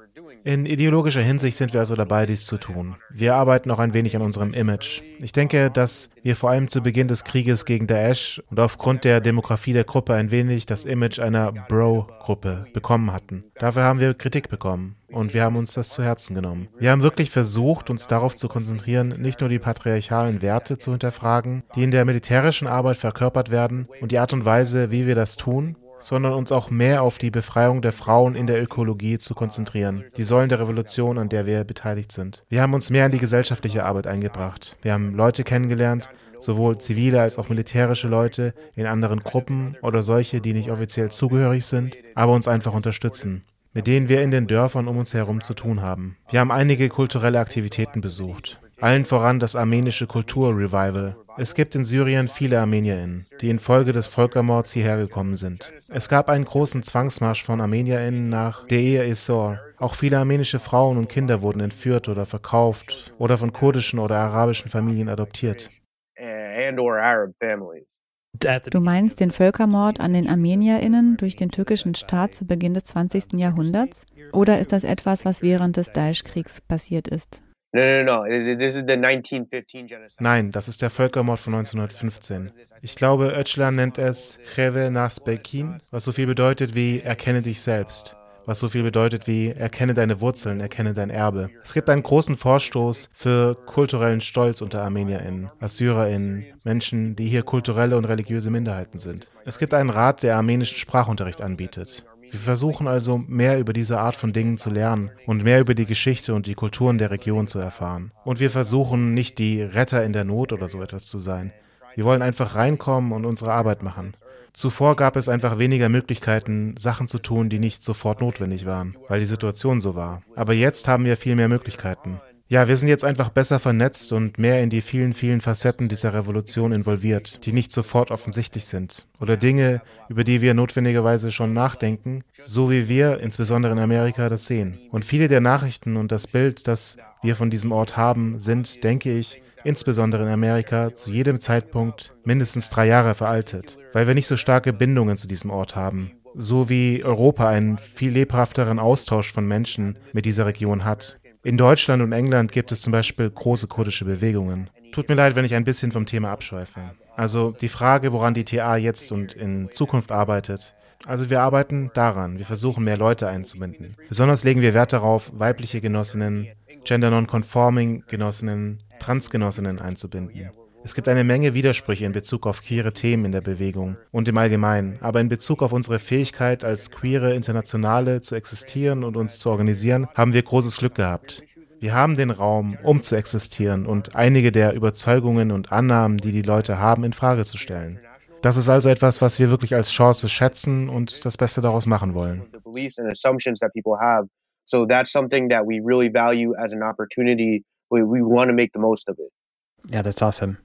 S1: In ideologischer Hinsicht sind wir also dabei, dies zu tun. Wir arbeiten auch ein wenig an unserem Image. Ich denke, dass wir vor allem zu Beginn des Krieges gegen Daesh und aufgrund der Demografie der Gruppe ein wenig das Image einer Bro-Gruppe bekommen hatten. Dafür haben wir Kritik bekommen und wir haben uns das zu Herzen genommen. Wir haben wirklich versucht, uns darauf zu konzentrieren, nicht nur die patriarchalen Werte zu hinterfragen, die in der militärischen Arbeit verkörpert werden und die Art und Weise, wie wir das tun, sondern uns auch mehr auf die Befreiung der Frauen in der Ökologie zu konzentrieren, die Säulen der Revolution, an der wir beteiligt sind. Wir haben uns mehr in die gesellschaftliche Arbeit eingebracht. Wir haben Leute kennengelernt, sowohl zivile als auch militärische Leute in anderen Gruppen oder solche, die nicht offiziell zugehörig sind, aber uns einfach unterstützen mit denen wir in den Dörfern um uns herum zu tun haben. Wir haben einige kulturelle Aktivitäten besucht. Allen voran das armenische Kulturrevival. Es gibt in Syrien viele ArmenierInnen, die infolge des Völkermords hierher gekommen sind. Es gab einen großen Zwangsmarsch von ArmenierInnen nach Deir Esor. Auch viele armenische Frauen und Kinder wurden entführt oder verkauft oder von kurdischen oder arabischen Familien adoptiert.
S2: Du meinst den Völkermord an den ArmenierInnen durch den türkischen Staat zu Beginn des 20. Jahrhunderts? Oder ist das etwas, was während des Daesh-Kriegs passiert ist?
S1: Nein, das ist der Völkermord von 1915. Ich glaube, Öcalan nennt es Cheve Nas Bekin, was so viel bedeutet wie erkenne dich selbst was so viel bedeutet wie erkenne deine Wurzeln, erkenne dein Erbe. Es gibt einen großen Vorstoß für kulturellen Stolz unter ArmenierInnen, AssyrerInnen, Menschen, die hier kulturelle und religiöse Minderheiten sind. Es gibt einen Rat, der armenischen Sprachunterricht anbietet. Wir versuchen also mehr über diese Art von Dingen zu lernen und mehr über die Geschichte und die Kulturen der Region zu erfahren. Und wir versuchen nicht die Retter in der Not oder so etwas zu sein. Wir wollen einfach reinkommen und unsere Arbeit machen. Zuvor gab es einfach weniger Möglichkeiten, Sachen zu tun, die nicht sofort notwendig waren, weil die Situation so war. Aber jetzt haben wir viel mehr Möglichkeiten. Ja, wir sind jetzt einfach besser vernetzt und mehr in die vielen, vielen Facetten dieser Revolution involviert, die nicht sofort offensichtlich sind. Oder Dinge, über die wir notwendigerweise schon nachdenken, so wie wir, insbesondere in Amerika, das sehen. Und viele der Nachrichten und das Bild, das wir von diesem Ort haben, sind, denke ich, insbesondere in Amerika, zu jedem Zeitpunkt mindestens drei Jahre veraltet, weil wir nicht so starke Bindungen zu diesem Ort haben, so wie Europa einen viel lebhafteren Austausch von Menschen mit dieser Region hat. In Deutschland und England gibt es zum Beispiel große kurdische Bewegungen. Tut mir leid, wenn ich ein bisschen vom Thema abschweife. Also die Frage, woran die TA jetzt und in Zukunft arbeitet. Also wir arbeiten daran, wir versuchen mehr Leute einzubinden. Besonders legen wir Wert darauf, weibliche Genossinnen, gender non-conforming Genossinnen, Transgenossinnen einzubinden. Es gibt eine Menge Widersprüche in Bezug auf queere Themen in der Bewegung und im Allgemeinen, aber in Bezug auf unsere Fähigkeit, als queere Internationale zu existieren und uns zu organisieren, haben wir großes Glück gehabt. Wir haben den Raum, um zu existieren und einige der Überzeugungen und Annahmen, die die Leute haben, in Frage zu stellen. Das ist also etwas, was wir wirklich als Chance schätzen und das Beste daraus machen wollen. So that's something that we really value as an opportunity. We, we want to make the most of it.
S3: Yeah, that's awesome.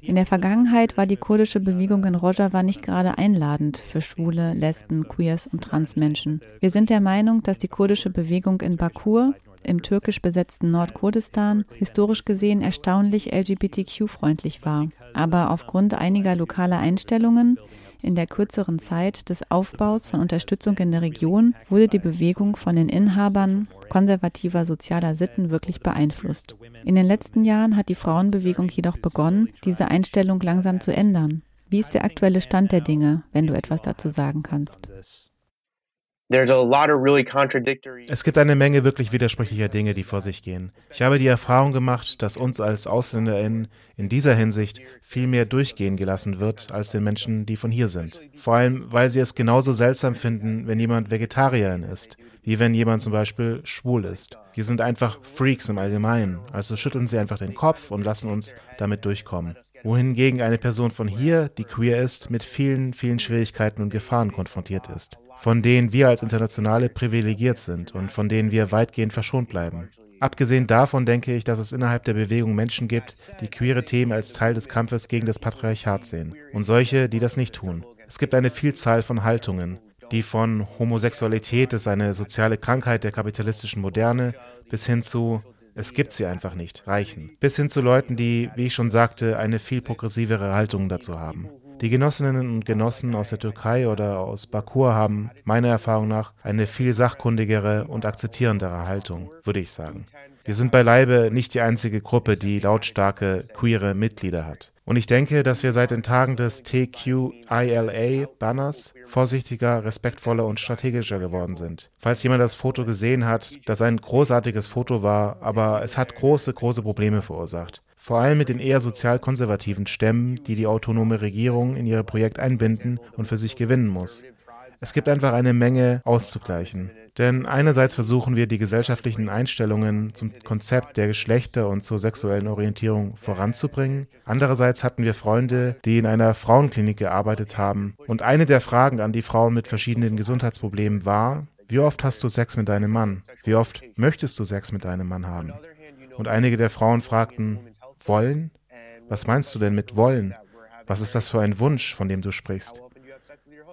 S2: In der Vergangenheit war die kurdische Bewegung in Rojava nicht gerade einladend für Schwule, Lesben, Queers und Transmenschen. Wir sind der Meinung, dass die kurdische Bewegung in Bakur, im türkisch besetzten Nordkurdistan, historisch gesehen erstaunlich LGBTQ-freundlich war. Aber aufgrund einiger lokaler Einstellungen, In der kürzeren Zeit des Aufbaus von Unterstützung in der Region wurde die Bewegung von den Inhabern konservativer sozialer Sitten wirklich beeinflusst. In den letzten Jahren hat die Frauenbewegung jedoch begonnen, diese Einstellung langsam zu ändern. Wie ist der aktuelle Stand der Dinge, wenn du etwas dazu sagen kannst?
S1: Es gibt eine Menge wirklich widersprüchlicher Dinge, die vor sich gehen. Ich habe die Erfahrung gemacht, dass uns als AusländerInnen in dieser Hinsicht viel mehr durchgehen gelassen wird als den Menschen, die von hier sind. Vor allem, weil sie es genauso seltsam finden, wenn jemand Vegetarierin ist, wie wenn jemand zum Beispiel schwul ist. Wir sind einfach Freaks im Allgemeinen, also schütteln sie einfach den Kopf und lassen uns damit durchkommen wohingegen eine Person von hier, die queer ist, mit vielen, vielen Schwierigkeiten und Gefahren konfrontiert ist von denen wir als Internationale privilegiert sind und von denen wir weitgehend verschont bleiben. Abgesehen davon denke ich, dass es innerhalb der Bewegung Menschen gibt, die queere Themen als Teil des Kampfes gegen das Patriarchat sehen und solche, die das nicht tun. Es gibt eine Vielzahl von Haltungen, die von Homosexualität ist eine soziale Krankheit der kapitalistischen Moderne bis hin zu es gibt sie einfach nicht, reichen. Bis hin zu Leuten, die, wie ich schon sagte, eine viel progressivere Haltung dazu haben. Die Genossinnen und Genossen aus der Türkei oder aus Bakur haben meiner Erfahrung nach eine viel sachkundigere und akzeptierendere Haltung, würde ich sagen. Wir sind beileibe nicht die einzige Gruppe, die lautstarke queere Mitglieder hat. Und ich denke, dass wir seit den Tagen des TQILA-Banners vorsichtiger, respektvoller und strategischer geworden sind. Falls jemand das Foto gesehen hat, das ein großartiges Foto war, aber es hat große, große Probleme verursacht vor allem mit den eher sozial-konservativen Stämmen, die die autonome Regierung in ihr Projekt einbinden und für sich gewinnen muss. Es gibt einfach eine Menge auszugleichen. Denn einerseits versuchen wir, die gesellschaftlichen Einstellungen zum Konzept der Geschlechter und zur sexuellen Orientierung voranzubringen. Andererseits hatten wir Freunde, die in einer Frauenklinik gearbeitet haben. Und eine der Fragen an die Frauen mit verschiedenen Gesundheitsproblemen war, wie oft hast du Sex mit deinem Mann? Wie oft möchtest du Sex mit deinem Mann haben? Und einige der Frauen fragten, wollen? Was meinst du denn mit wollen? Was ist das für ein Wunsch, von dem du sprichst?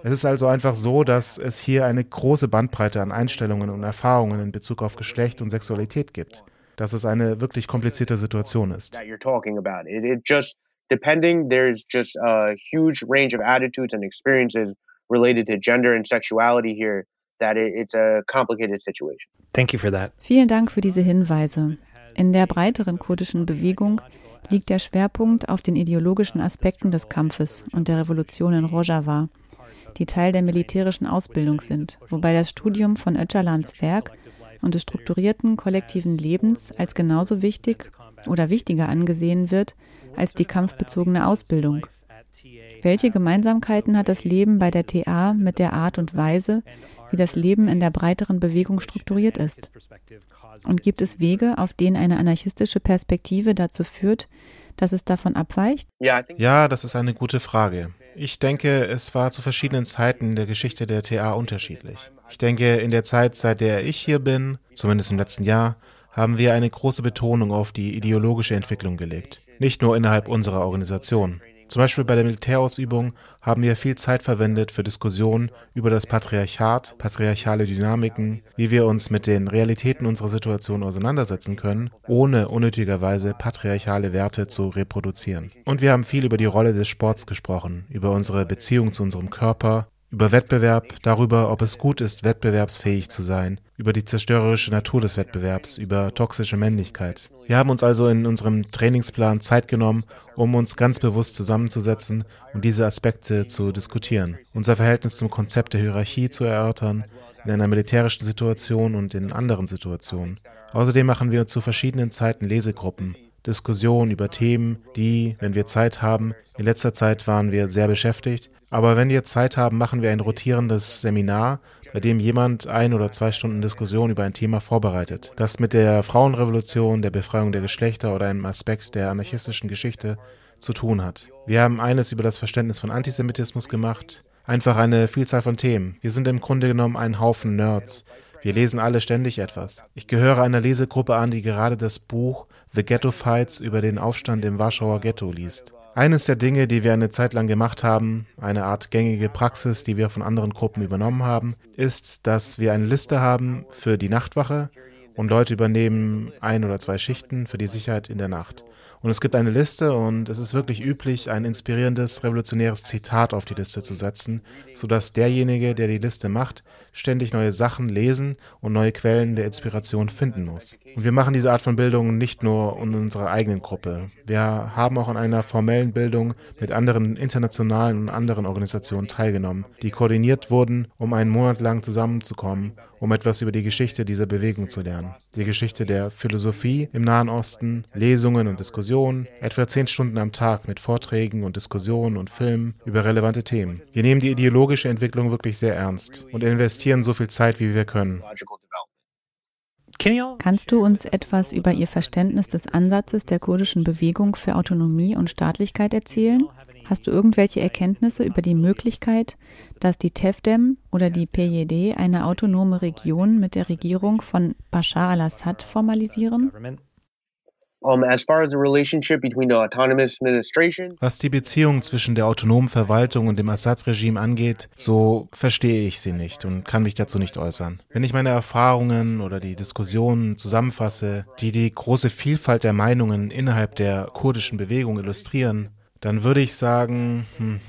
S1: Es ist also einfach so, dass es hier eine große Bandbreite an Einstellungen und Erfahrungen in Bezug auf Geschlecht und Sexualität gibt. Dass es eine wirklich komplizierte Situation ist.
S4: depending, there's just a huge range of attitudes and experiences related to gender and sexuality here that it's a complicated situation.
S3: Thank you for that.
S2: Vielen Dank für diese Hinweise. In der breiteren kurdischen Bewegung liegt der Schwerpunkt auf den ideologischen Aspekten des Kampfes und der Revolution in Rojava, die Teil der militärischen Ausbildung sind, wobei das Studium von Öcalans Werk und des strukturierten kollektiven Lebens als genauso wichtig oder wichtiger angesehen wird als die kampfbezogene Ausbildung. Welche Gemeinsamkeiten hat das Leben bei der TA mit der Art und Weise, wie das Leben in der breiteren Bewegung strukturiert ist? Und gibt es Wege, auf denen eine anarchistische Perspektive dazu führt, dass es davon abweicht?
S1: Ja, das ist eine gute Frage. Ich denke, es war zu verschiedenen Zeiten in der Geschichte der TA unterschiedlich. Ich denke, in der Zeit, seit der ich hier bin, zumindest im letzten Jahr, haben wir eine große Betonung auf die ideologische Entwicklung gelegt. Nicht nur innerhalb unserer Organisation. Zum Beispiel bei der Militärausübung haben wir viel Zeit verwendet für Diskussionen über das Patriarchat, patriarchale Dynamiken, wie wir uns mit den Realitäten unserer Situation auseinandersetzen können, ohne unnötigerweise patriarchale Werte zu reproduzieren. Und wir haben viel über die Rolle des Sports gesprochen, über unsere Beziehung zu unserem Körper, über Wettbewerb, darüber, ob es gut ist, wettbewerbsfähig zu sein, über die zerstörerische Natur des Wettbewerbs, über toxische Männlichkeit. Wir haben uns also in unserem Trainingsplan Zeit genommen, um uns ganz bewusst zusammenzusetzen und diese Aspekte zu diskutieren, unser Verhältnis zum Konzept der Hierarchie zu erörtern, in einer militärischen Situation und in anderen Situationen. Außerdem machen wir zu verschiedenen Zeiten Lesegruppen, Diskussionen über Themen, die, wenn wir Zeit haben, in letzter Zeit waren wir sehr beschäftigt, aber wenn wir Zeit haben, machen wir ein rotierendes Seminar, bei dem jemand ein oder zwei Stunden Diskussion über ein Thema vorbereitet, das mit der Frauenrevolution, der Befreiung der Geschlechter oder einem Aspekt der anarchistischen Geschichte zu tun hat. Wir haben eines über das Verständnis von Antisemitismus gemacht, einfach eine Vielzahl von Themen. Wir sind im Grunde genommen ein Haufen Nerds. Wir lesen alle ständig etwas. Ich gehöre einer Lesegruppe an, die gerade das Buch The Ghetto Fights über den Aufstand im Warschauer Ghetto liest. Eines der Dinge, die wir eine Zeit lang gemacht haben, eine Art gängige Praxis, die wir von anderen Gruppen übernommen haben, ist, dass wir eine Liste haben für die Nachtwache und Leute übernehmen ein oder zwei Schichten für die Sicherheit in der Nacht. Und es gibt eine Liste und es ist wirklich üblich, ein inspirierendes, revolutionäres Zitat auf die Liste zu setzen, sodass derjenige, der die Liste macht, ständig neue Sachen lesen und neue Quellen der Inspiration finden muss. Und wir machen diese Art von Bildung nicht nur in unserer eigenen Gruppe. Wir haben auch an einer formellen Bildung mit anderen internationalen und anderen Organisationen teilgenommen, die koordiniert wurden, um einen Monat lang zusammenzukommen, um etwas über die Geschichte dieser Bewegung zu lernen. Die Geschichte der Philosophie im Nahen Osten, Lesungen und Diskussionen, etwa zehn Stunden am Tag mit Vorträgen und Diskussionen und Filmen über relevante Themen. Wir nehmen die ideologische Entwicklung wirklich sehr ernst und investieren so viel Zeit, wie wir können.
S2: Kannst du uns etwas über Ihr Verständnis des Ansatzes der kurdischen Bewegung für Autonomie und Staatlichkeit erzählen? Hast du irgendwelche Erkenntnisse über die Möglichkeit, dass die TEFDEM oder die PJD eine autonome Region mit der Regierung von Bashar al-Assad formalisieren?
S1: Was die Beziehung zwischen der autonomen Verwaltung und dem Assad-Regime angeht, so verstehe ich sie nicht und kann mich dazu nicht äußern. Wenn ich meine Erfahrungen oder die Diskussionen zusammenfasse, die die große Vielfalt der Meinungen innerhalb der kurdischen Bewegung illustrieren, dann würde ich sagen, hm,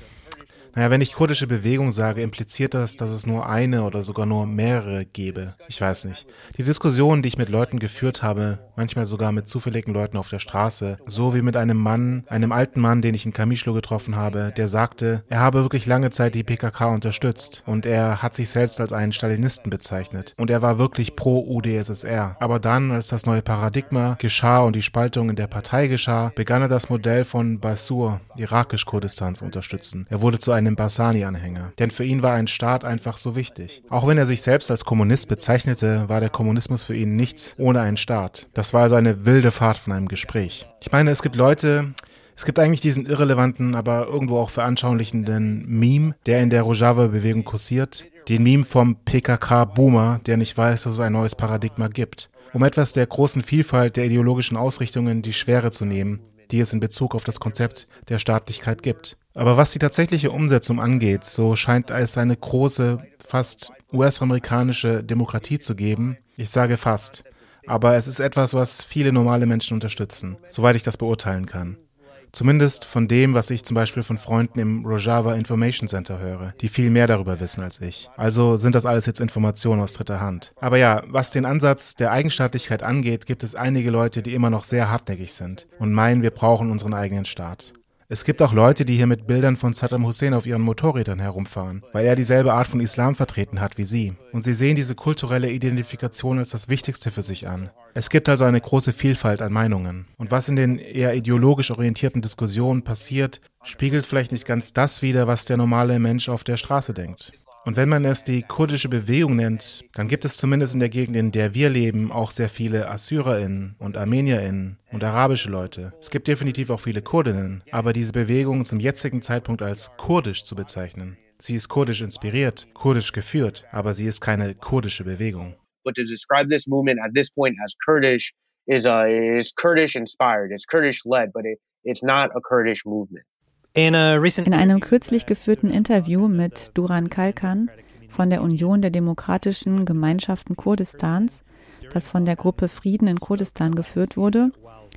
S1: naja, wenn ich kurdische Bewegung sage, impliziert das, dass es nur eine oder sogar nur mehrere gäbe. Ich weiß nicht. Die Diskussionen, die ich mit Leuten geführt habe, manchmal sogar mit zufälligen Leuten auf der Straße, so wie mit einem Mann, einem alten Mann, den ich in Kamischlo getroffen habe, der sagte, er habe wirklich lange Zeit die PKK unterstützt und er hat sich selbst als einen Stalinisten bezeichnet und er war wirklich pro UdSSR. Aber dann, als das neue Paradigma geschah und die Spaltung in der Partei geschah, begann er das Modell von Basur, irakisch-Kurdistan, zu unterstützen. Er wurde zu einem einem Bassani-Anhänger. Denn für ihn war ein Staat einfach so wichtig. Auch wenn er sich selbst als Kommunist bezeichnete, war der Kommunismus für ihn nichts ohne einen Staat. Das war also eine wilde Fahrt von einem Gespräch. Ich meine, es gibt Leute, es gibt eigentlich diesen irrelevanten, aber irgendwo auch veranschaulichenden Meme, der in der Rojava-Bewegung kursiert. Den Meme vom PKK-Boomer, der nicht weiß, dass es ein neues Paradigma gibt. Um etwas der großen Vielfalt der ideologischen Ausrichtungen die Schwere zu nehmen, die es in Bezug auf das Konzept der Staatlichkeit gibt. Aber was die tatsächliche Umsetzung angeht, so scheint es eine große, fast US-amerikanische Demokratie zu geben. Ich sage fast. Aber es ist etwas, was viele normale Menschen unterstützen, soweit ich das beurteilen kann. Zumindest von dem, was ich zum Beispiel von Freunden im Rojava Information Center höre, die viel mehr darüber wissen als ich. Also sind das alles jetzt Informationen aus dritter Hand. Aber ja, was den Ansatz der Eigenstaatlichkeit angeht, gibt es einige Leute, die immer noch sehr hartnäckig sind und meinen, wir brauchen unseren eigenen Staat. Es gibt auch Leute, die hier mit Bildern von Saddam Hussein auf ihren Motorrädern herumfahren, weil er dieselbe Art von Islam vertreten hat wie sie. Und sie sehen diese kulturelle Identifikation als das Wichtigste für sich an. Es gibt also eine große Vielfalt an Meinungen. Und was in den eher ideologisch orientierten Diskussionen passiert, spiegelt vielleicht nicht ganz das wider, was der normale Mensch auf der Straße denkt. Und wenn man es die kurdische Bewegung nennt, dann gibt es zumindest in der Gegend, in der wir leben, auch sehr viele AssyrerInnen und ArmenierInnen und arabische Leute. Es gibt definitiv auch viele Kurdinnen, aber diese Bewegung zum jetzigen Zeitpunkt als kurdisch zu bezeichnen. Sie ist kurdisch inspiriert, kurdisch geführt, aber sie ist keine kurdische Bewegung.
S4: But to describe this movement at this point as Kurdish is, uh, is Kurdish inspired, it's Kurdish led, but it, it's not a Kurdish movement.
S2: In einem kürzlich geführten Interview mit Duran Kalkan von der Union der Demokratischen Gemeinschaften Kurdistans, das von der Gruppe Frieden in Kurdistan geführt wurde,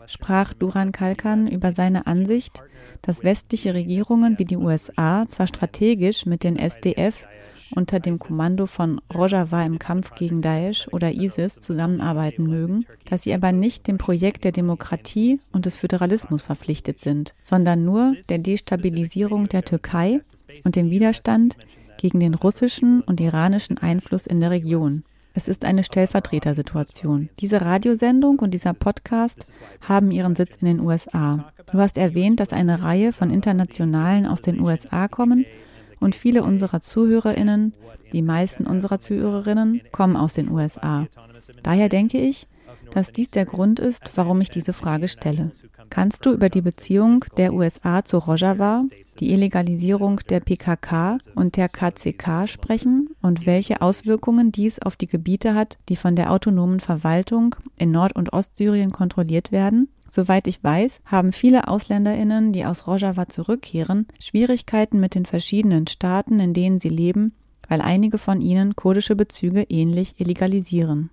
S2: sprach Duran Kalkan über seine Ansicht, dass westliche Regierungen wie die USA zwar strategisch mit den SDF unter dem Kommando von Rojava im Kampf gegen Daesh oder ISIS zusammenarbeiten mögen, dass sie aber nicht dem Projekt der Demokratie und des Föderalismus verpflichtet sind, sondern nur der Destabilisierung der Türkei und dem Widerstand gegen den russischen und iranischen Einfluss in der Region. Es ist eine Stellvertretersituation. Diese Radiosendung und dieser Podcast haben ihren Sitz in den USA. Du hast erwähnt, dass eine Reihe von Internationalen aus den USA kommen und viele unserer Zuhörerinnen, die meisten unserer Zuhörerinnen, kommen aus den USA. Daher denke ich, dass dies der Grund ist, warum ich diese Frage stelle. Kannst du über die Beziehung der USA zu Rojava, die Illegalisierung der PKK und der KCK sprechen und welche Auswirkungen dies auf die Gebiete hat, die von der autonomen Verwaltung in Nord- und Ostsyrien kontrolliert werden? Soweit ich weiß, haben viele Ausländerinnen, die aus Rojava zurückkehren, Schwierigkeiten mit den verschiedenen Staaten, in denen sie leben, weil einige von ihnen kurdische Bezüge ähnlich illegalisieren.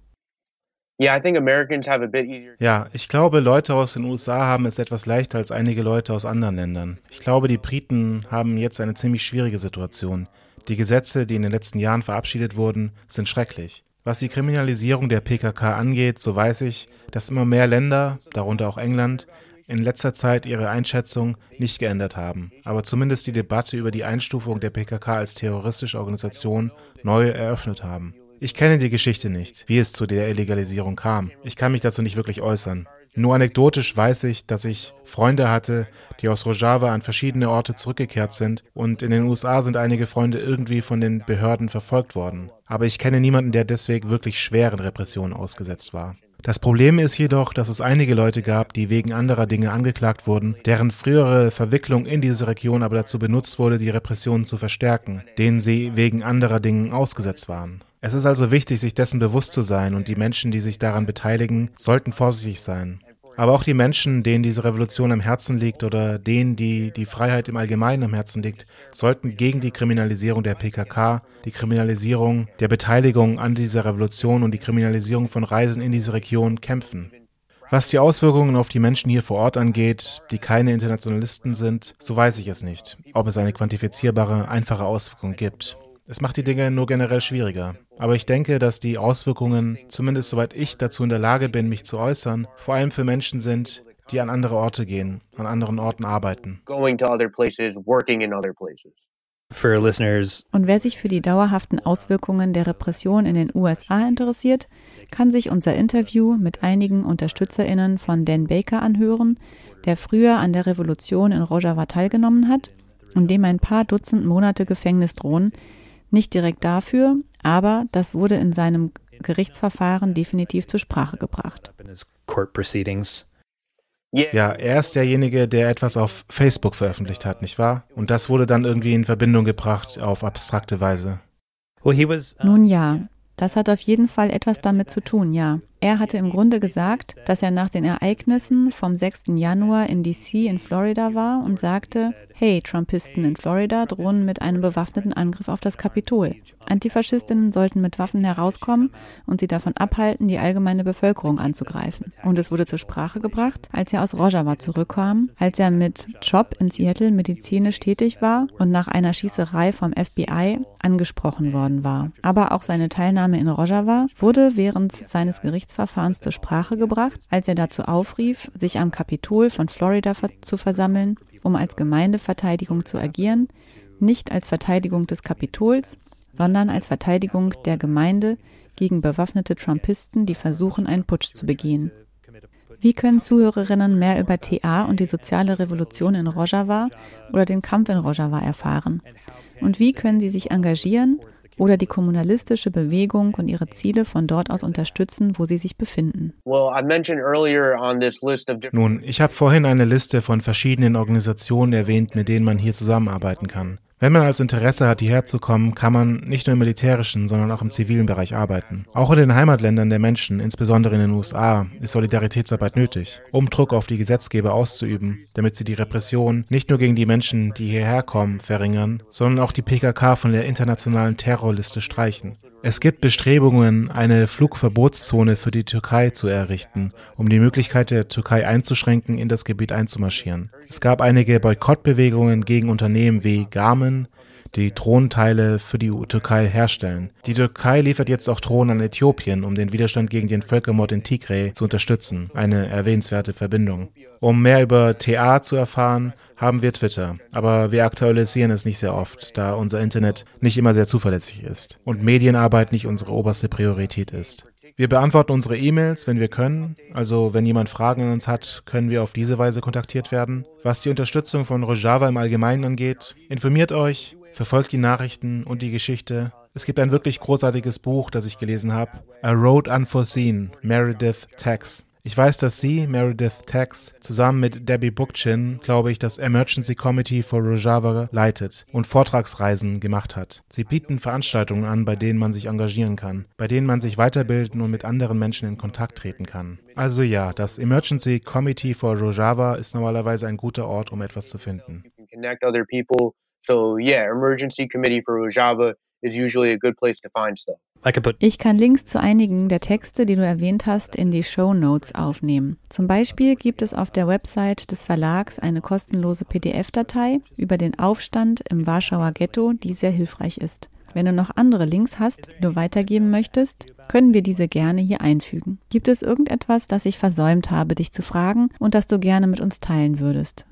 S1: Ja, ich glaube, Leute aus den USA haben es etwas leichter als einige Leute aus anderen Ländern. Ich glaube, die Briten haben jetzt eine ziemlich schwierige Situation. Die Gesetze, die in den letzten Jahren verabschiedet wurden, sind schrecklich. Was die Kriminalisierung der PKK angeht, so weiß ich, dass immer mehr Länder, darunter auch England, in letzter Zeit ihre Einschätzung nicht geändert haben, aber zumindest die Debatte über die Einstufung der PKK als terroristische Organisation neu eröffnet haben. Ich kenne die Geschichte nicht, wie es zu der Illegalisierung kam. Ich kann mich dazu nicht wirklich äußern. Nur anekdotisch weiß ich, dass ich Freunde hatte, die aus Rojava an verschiedene Orte zurückgekehrt sind und in den USA sind einige Freunde irgendwie von den Behörden verfolgt worden. Aber ich kenne niemanden, der deswegen wirklich schweren Repressionen ausgesetzt war. Das Problem ist jedoch, dass es einige Leute gab, die wegen anderer Dinge angeklagt wurden, deren frühere Verwicklung in diese Region aber dazu benutzt wurde, die Repressionen zu verstärken, denen sie wegen anderer Dingen ausgesetzt waren. Es ist also wichtig, sich dessen bewusst zu sein und die Menschen, die sich daran beteiligen, sollten vorsichtig sein. Aber auch die Menschen, denen diese Revolution am Herzen liegt oder denen, die die Freiheit im Allgemeinen am Herzen liegt, sollten gegen die Kriminalisierung der PKK, die Kriminalisierung der Beteiligung an dieser Revolution und die Kriminalisierung von Reisen in diese Region kämpfen. Was die Auswirkungen auf die Menschen hier vor Ort angeht, die keine Internationalisten sind, so weiß ich es nicht, ob es eine quantifizierbare, einfache Auswirkung gibt. Es macht die Dinge nur generell schwieriger. Aber ich denke, dass die Auswirkungen, zumindest soweit ich dazu in der Lage bin, mich zu äußern, vor allem für Menschen sind, die an andere Orte gehen, an anderen Orten arbeiten.
S4: Going to other places, working in other places.
S3: For listeners.
S2: Und wer sich für die dauerhaften Auswirkungen der Repression in den USA interessiert, kann sich unser Interview mit einigen UnterstützerInnen von Dan Baker anhören, der früher an der Revolution in Rojava teilgenommen hat und dem ein paar Dutzend Monate Gefängnis drohen, nicht direkt dafür, aber das wurde in seinem Gerichtsverfahren definitiv zur Sprache gebracht.
S1: Ja, er ist derjenige, der etwas auf Facebook veröffentlicht hat, nicht wahr? Und das wurde dann irgendwie in Verbindung gebracht auf abstrakte Weise.
S2: Nun ja, das hat auf jeden Fall etwas damit zu tun, ja. Er hatte im Grunde gesagt, dass er nach den Ereignissen vom 6. Januar in DC in Florida war und sagte, hey, Trumpisten in Florida drohen mit einem bewaffneten Angriff auf das Kapitol. Antifaschistinnen sollten mit Waffen herauskommen und sie davon abhalten, die allgemeine Bevölkerung anzugreifen. Und es wurde zur Sprache gebracht, als er aus Rojava zurückkam, als er mit Job in Seattle medizinisch tätig war und nach einer Schießerei vom FBI angesprochen worden war. Aber auch seine Teilnahme in Rojava wurde während seines Gerichts Gerichtsverfahrens zur Sprache gebracht, als er dazu aufrief, sich am Kapitol von Florida zu versammeln, um als Gemeindeverteidigung zu agieren, nicht als Verteidigung des Kapitols, sondern als Verteidigung der Gemeinde gegen bewaffnete Trumpisten, die versuchen, einen Putsch zu begehen. Wie können Zuhörerinnen mehr über TA und die soziale Revolution in Rojava oder den Kampf in Rojava erfahren? Und wie können sie sich engagieren oder die kommunalistische Bewegung und ihre Ziele von dort aus unterstützen, wo sie sich befinden.
S1: Nun, ich habe vorhin eine Liste von verschiedenen Organisationen erwähnt, mit denen man hier zusammenarbeiten kann. Wenn man also Interesse hat, hierher zu kommen, kann man nicht nur im militärischen, sondern auch im zivilen Bereich arbeiten. Auch in den Heimatländern der Menschen, insbesondere in den USA, ist Solidaritätsarbeit nötig, um Druck auf die Gesetzgeber auszuüben, damit sie die Repression nicht nur gegen die Menschen, die hierher kommen, verringern, sondern auch die PKK von der internationalen Terrorliste streichen. Es gibt Bestrebungen, eine Flugverbotszone für die Türkei zu errichten, um die Möglichkeit der Türkei einzuschränken, in das Gebiet einzumarschieren. Es gab einige Boykottbewegungen gegen Unternehmen wie Garmin, die Drohnenteile für die Türkei herstellen. Die Türkei liefert jetzt auch Drohnen an Äthiopien, um den Widerstand gegen den Völkermord in Tigray zu unterstützen. Eine erwähnenswerte Verbindung. Um mehr über TA zu erfahren, haben wir Twitter, aber wir aktualisieren es nicht sehr oft, da unser Internet nicht immer sehr zuverlässig ist und Medienarbeit nicht unsere oberste Priorität ist. Wir beantworten unsere E-Mails, wenn wir können. Also wenn jemand Fragen an uns hat, können wir auf diese Weise kontaktiert werden. Was die Unterstützung von Rojava im Allgemeinen angeht, informiert euch, verfolgt die Nachrichten und die Geschichte. Es gibt ein wirklich großartiges Buch, das ich gelesen habe. A Road Unforeseen, Meredith Tax. Ich weiß, dass sie, Meredith Tax, zusammen mit Debbie Bookchin, glaube ich, das Emergency Committee for Rojava leitet und Vortragsreisen gemacht hat. Sie bieten Veranstaltungen an, bei denen man sich engagieren kann, bei denen man sich weiterbilden und mit anderen Menschen in Kontakt treten kann. Also ja, das Emergency Committee for Rojava ist normalerweise ein guter Ort, um etwas zu finden.
S4: So yeah, Emergency Committee for Rojava is usually a good place to find stuff.
S2: Ich kann Links zu einigen der Texte, die du erwähnt hast, in die Show Notes aufnehmen. Zum Beispiel gibt es auf der Website des Verlags eine kostenlose PDF-Datei über den Aufstand im Warschauer Ghetto, die sehr hilfreich ist. Wenn du noch andere Links hast, die du weitergeben möchtest, können wir diese gerne hier einfügen. Gibt es irgendetwas, das ich versäumt habe, dich zu fragen und das du gerne mit uns teilen würdest?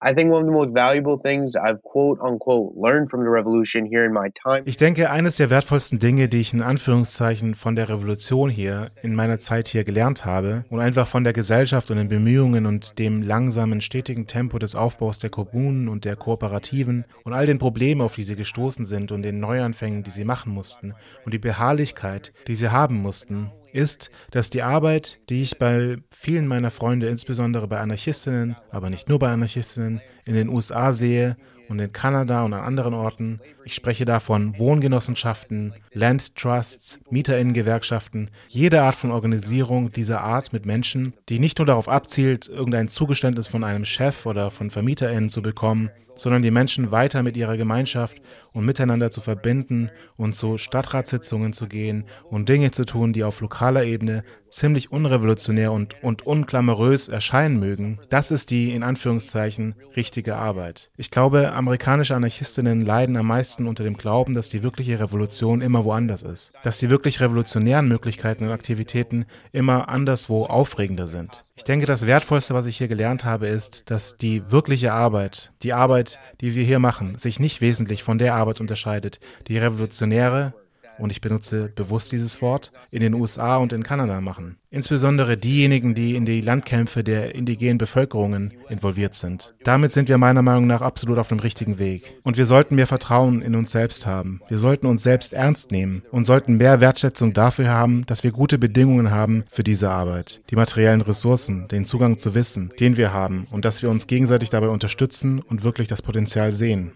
S4: I think one of the most valuable things I've quote unquote learned from the revolution here in my time.
S1: Ich denke, eines der wertvollsten Dinge, die ich in Anführungszeichen von der Revolution hier in meiner Zeit hier gelernt habe und einfach von der Gesellschaft und den Bemühungen und dem langsamen, stetigen Tempo des Aufbaus der Kommunen und der Kooperativen und all den Problemen, auf die sie gestoßen sind und den Neuanfängen, die sie machen mussten und die Beharrlichkeit, die sie haben mussten, ist, dass die Arbeit, die ich bei vielen meiner Freunde, insbesondere bei Anarchistinnen, aber nicht nur bei Anarchistinnen, in den USA sehe und in Kanada und an anderen Orten. Ich spreche davon Wohngenossenschaften, Land Trusts, Mieterinnengewerkschaften, jede Art von Organisierung dieser Art mit Menschen, die nicht nur darauf abzielt, irgendein Zugeständnis von einem Chef oder von Vermieterinnen zu bekommen, sondern die Menschen weiter mit ihrer Gemeinschaft und miteinander zu verbinden und zu Stadtratssitzungen zu gehen und Dinge zu tun, die auf lokaler Ebene ziemlich unrevolutionär und, und unklamorös erscheinen mögen, das ist die in Anführungszeichen richtige Arbeit. Ich glaube, amerikanische Anarchistinnen leiden am meisten unter dem Glauben, dass die wirkliche Revolution immer woanders ist, dass die wirklich revolutionären Möglichkeiten und Aktivitäten immer anderswo aufregender sind. Ich denke, das Wertvollste, was ich hier gelernt habe, ist, dass die wirkliche Arbeit, die Arbeit, die wir hier machen, sich nicht wesentlich von der Arbeit unterscheidet, die revolutionäre und ich benutze bewusst dieses Wort, in den USA und in Kanada machen. Insbesondere diejenigen, die in die Landkämpfe der indigenen Bevölkerungen involviert sind. Damit sind wir meiner Meinung nach absolut auf dem richtigen Weg. Und wir sollten mehr Vertrauen in uns selbst haben. Wir sollten uns selbst ernst nehmen und sollten mehr Wertschätzung dafür haben, dass wir gute Bedingungen haben für diese Arbeit. Die materiellen Ressourcen, den Zugang zu Wissen, den wir haben und dass wir uns gegenseitig dabei unterstützen und wirklich das Potenzial sehen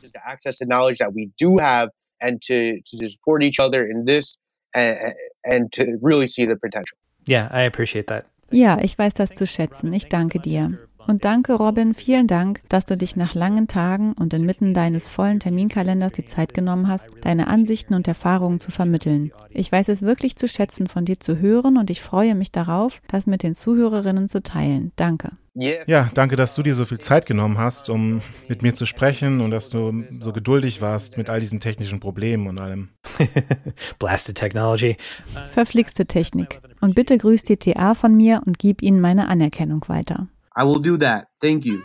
S4: and to, to support each other in this and, and to really see the potential.
S3: Yeah, I appreciate that.
S2: Ja, ich weiß das zu schätzen. Ich danke dir. Und danke, Robin, vielen Dank, dass du dich nach langen Tagen und inmitten deines vollen Terminkalenders die Zeit genommen hast, deine Ansichten und Erfahrungen zu vermitteln. Ich weiß es wirklich zu schätzen, von dir zu hören und ich freue mich darauf, das mit den Zuhörerinnen zu teilen. Danke.
S1: Ja, danke, dass du dir so viel Zeit genommen hast, um mit mir zu sprechen und dass du so geduldig warst mit all diesen technischen Problemen und allem.
S3: Blasted Technology.
S2: Verflixte Technik. Und bitte grüß die TA von mir und gib ihnen meine Anerkennung weiter.
S5: I will do that. Thank you.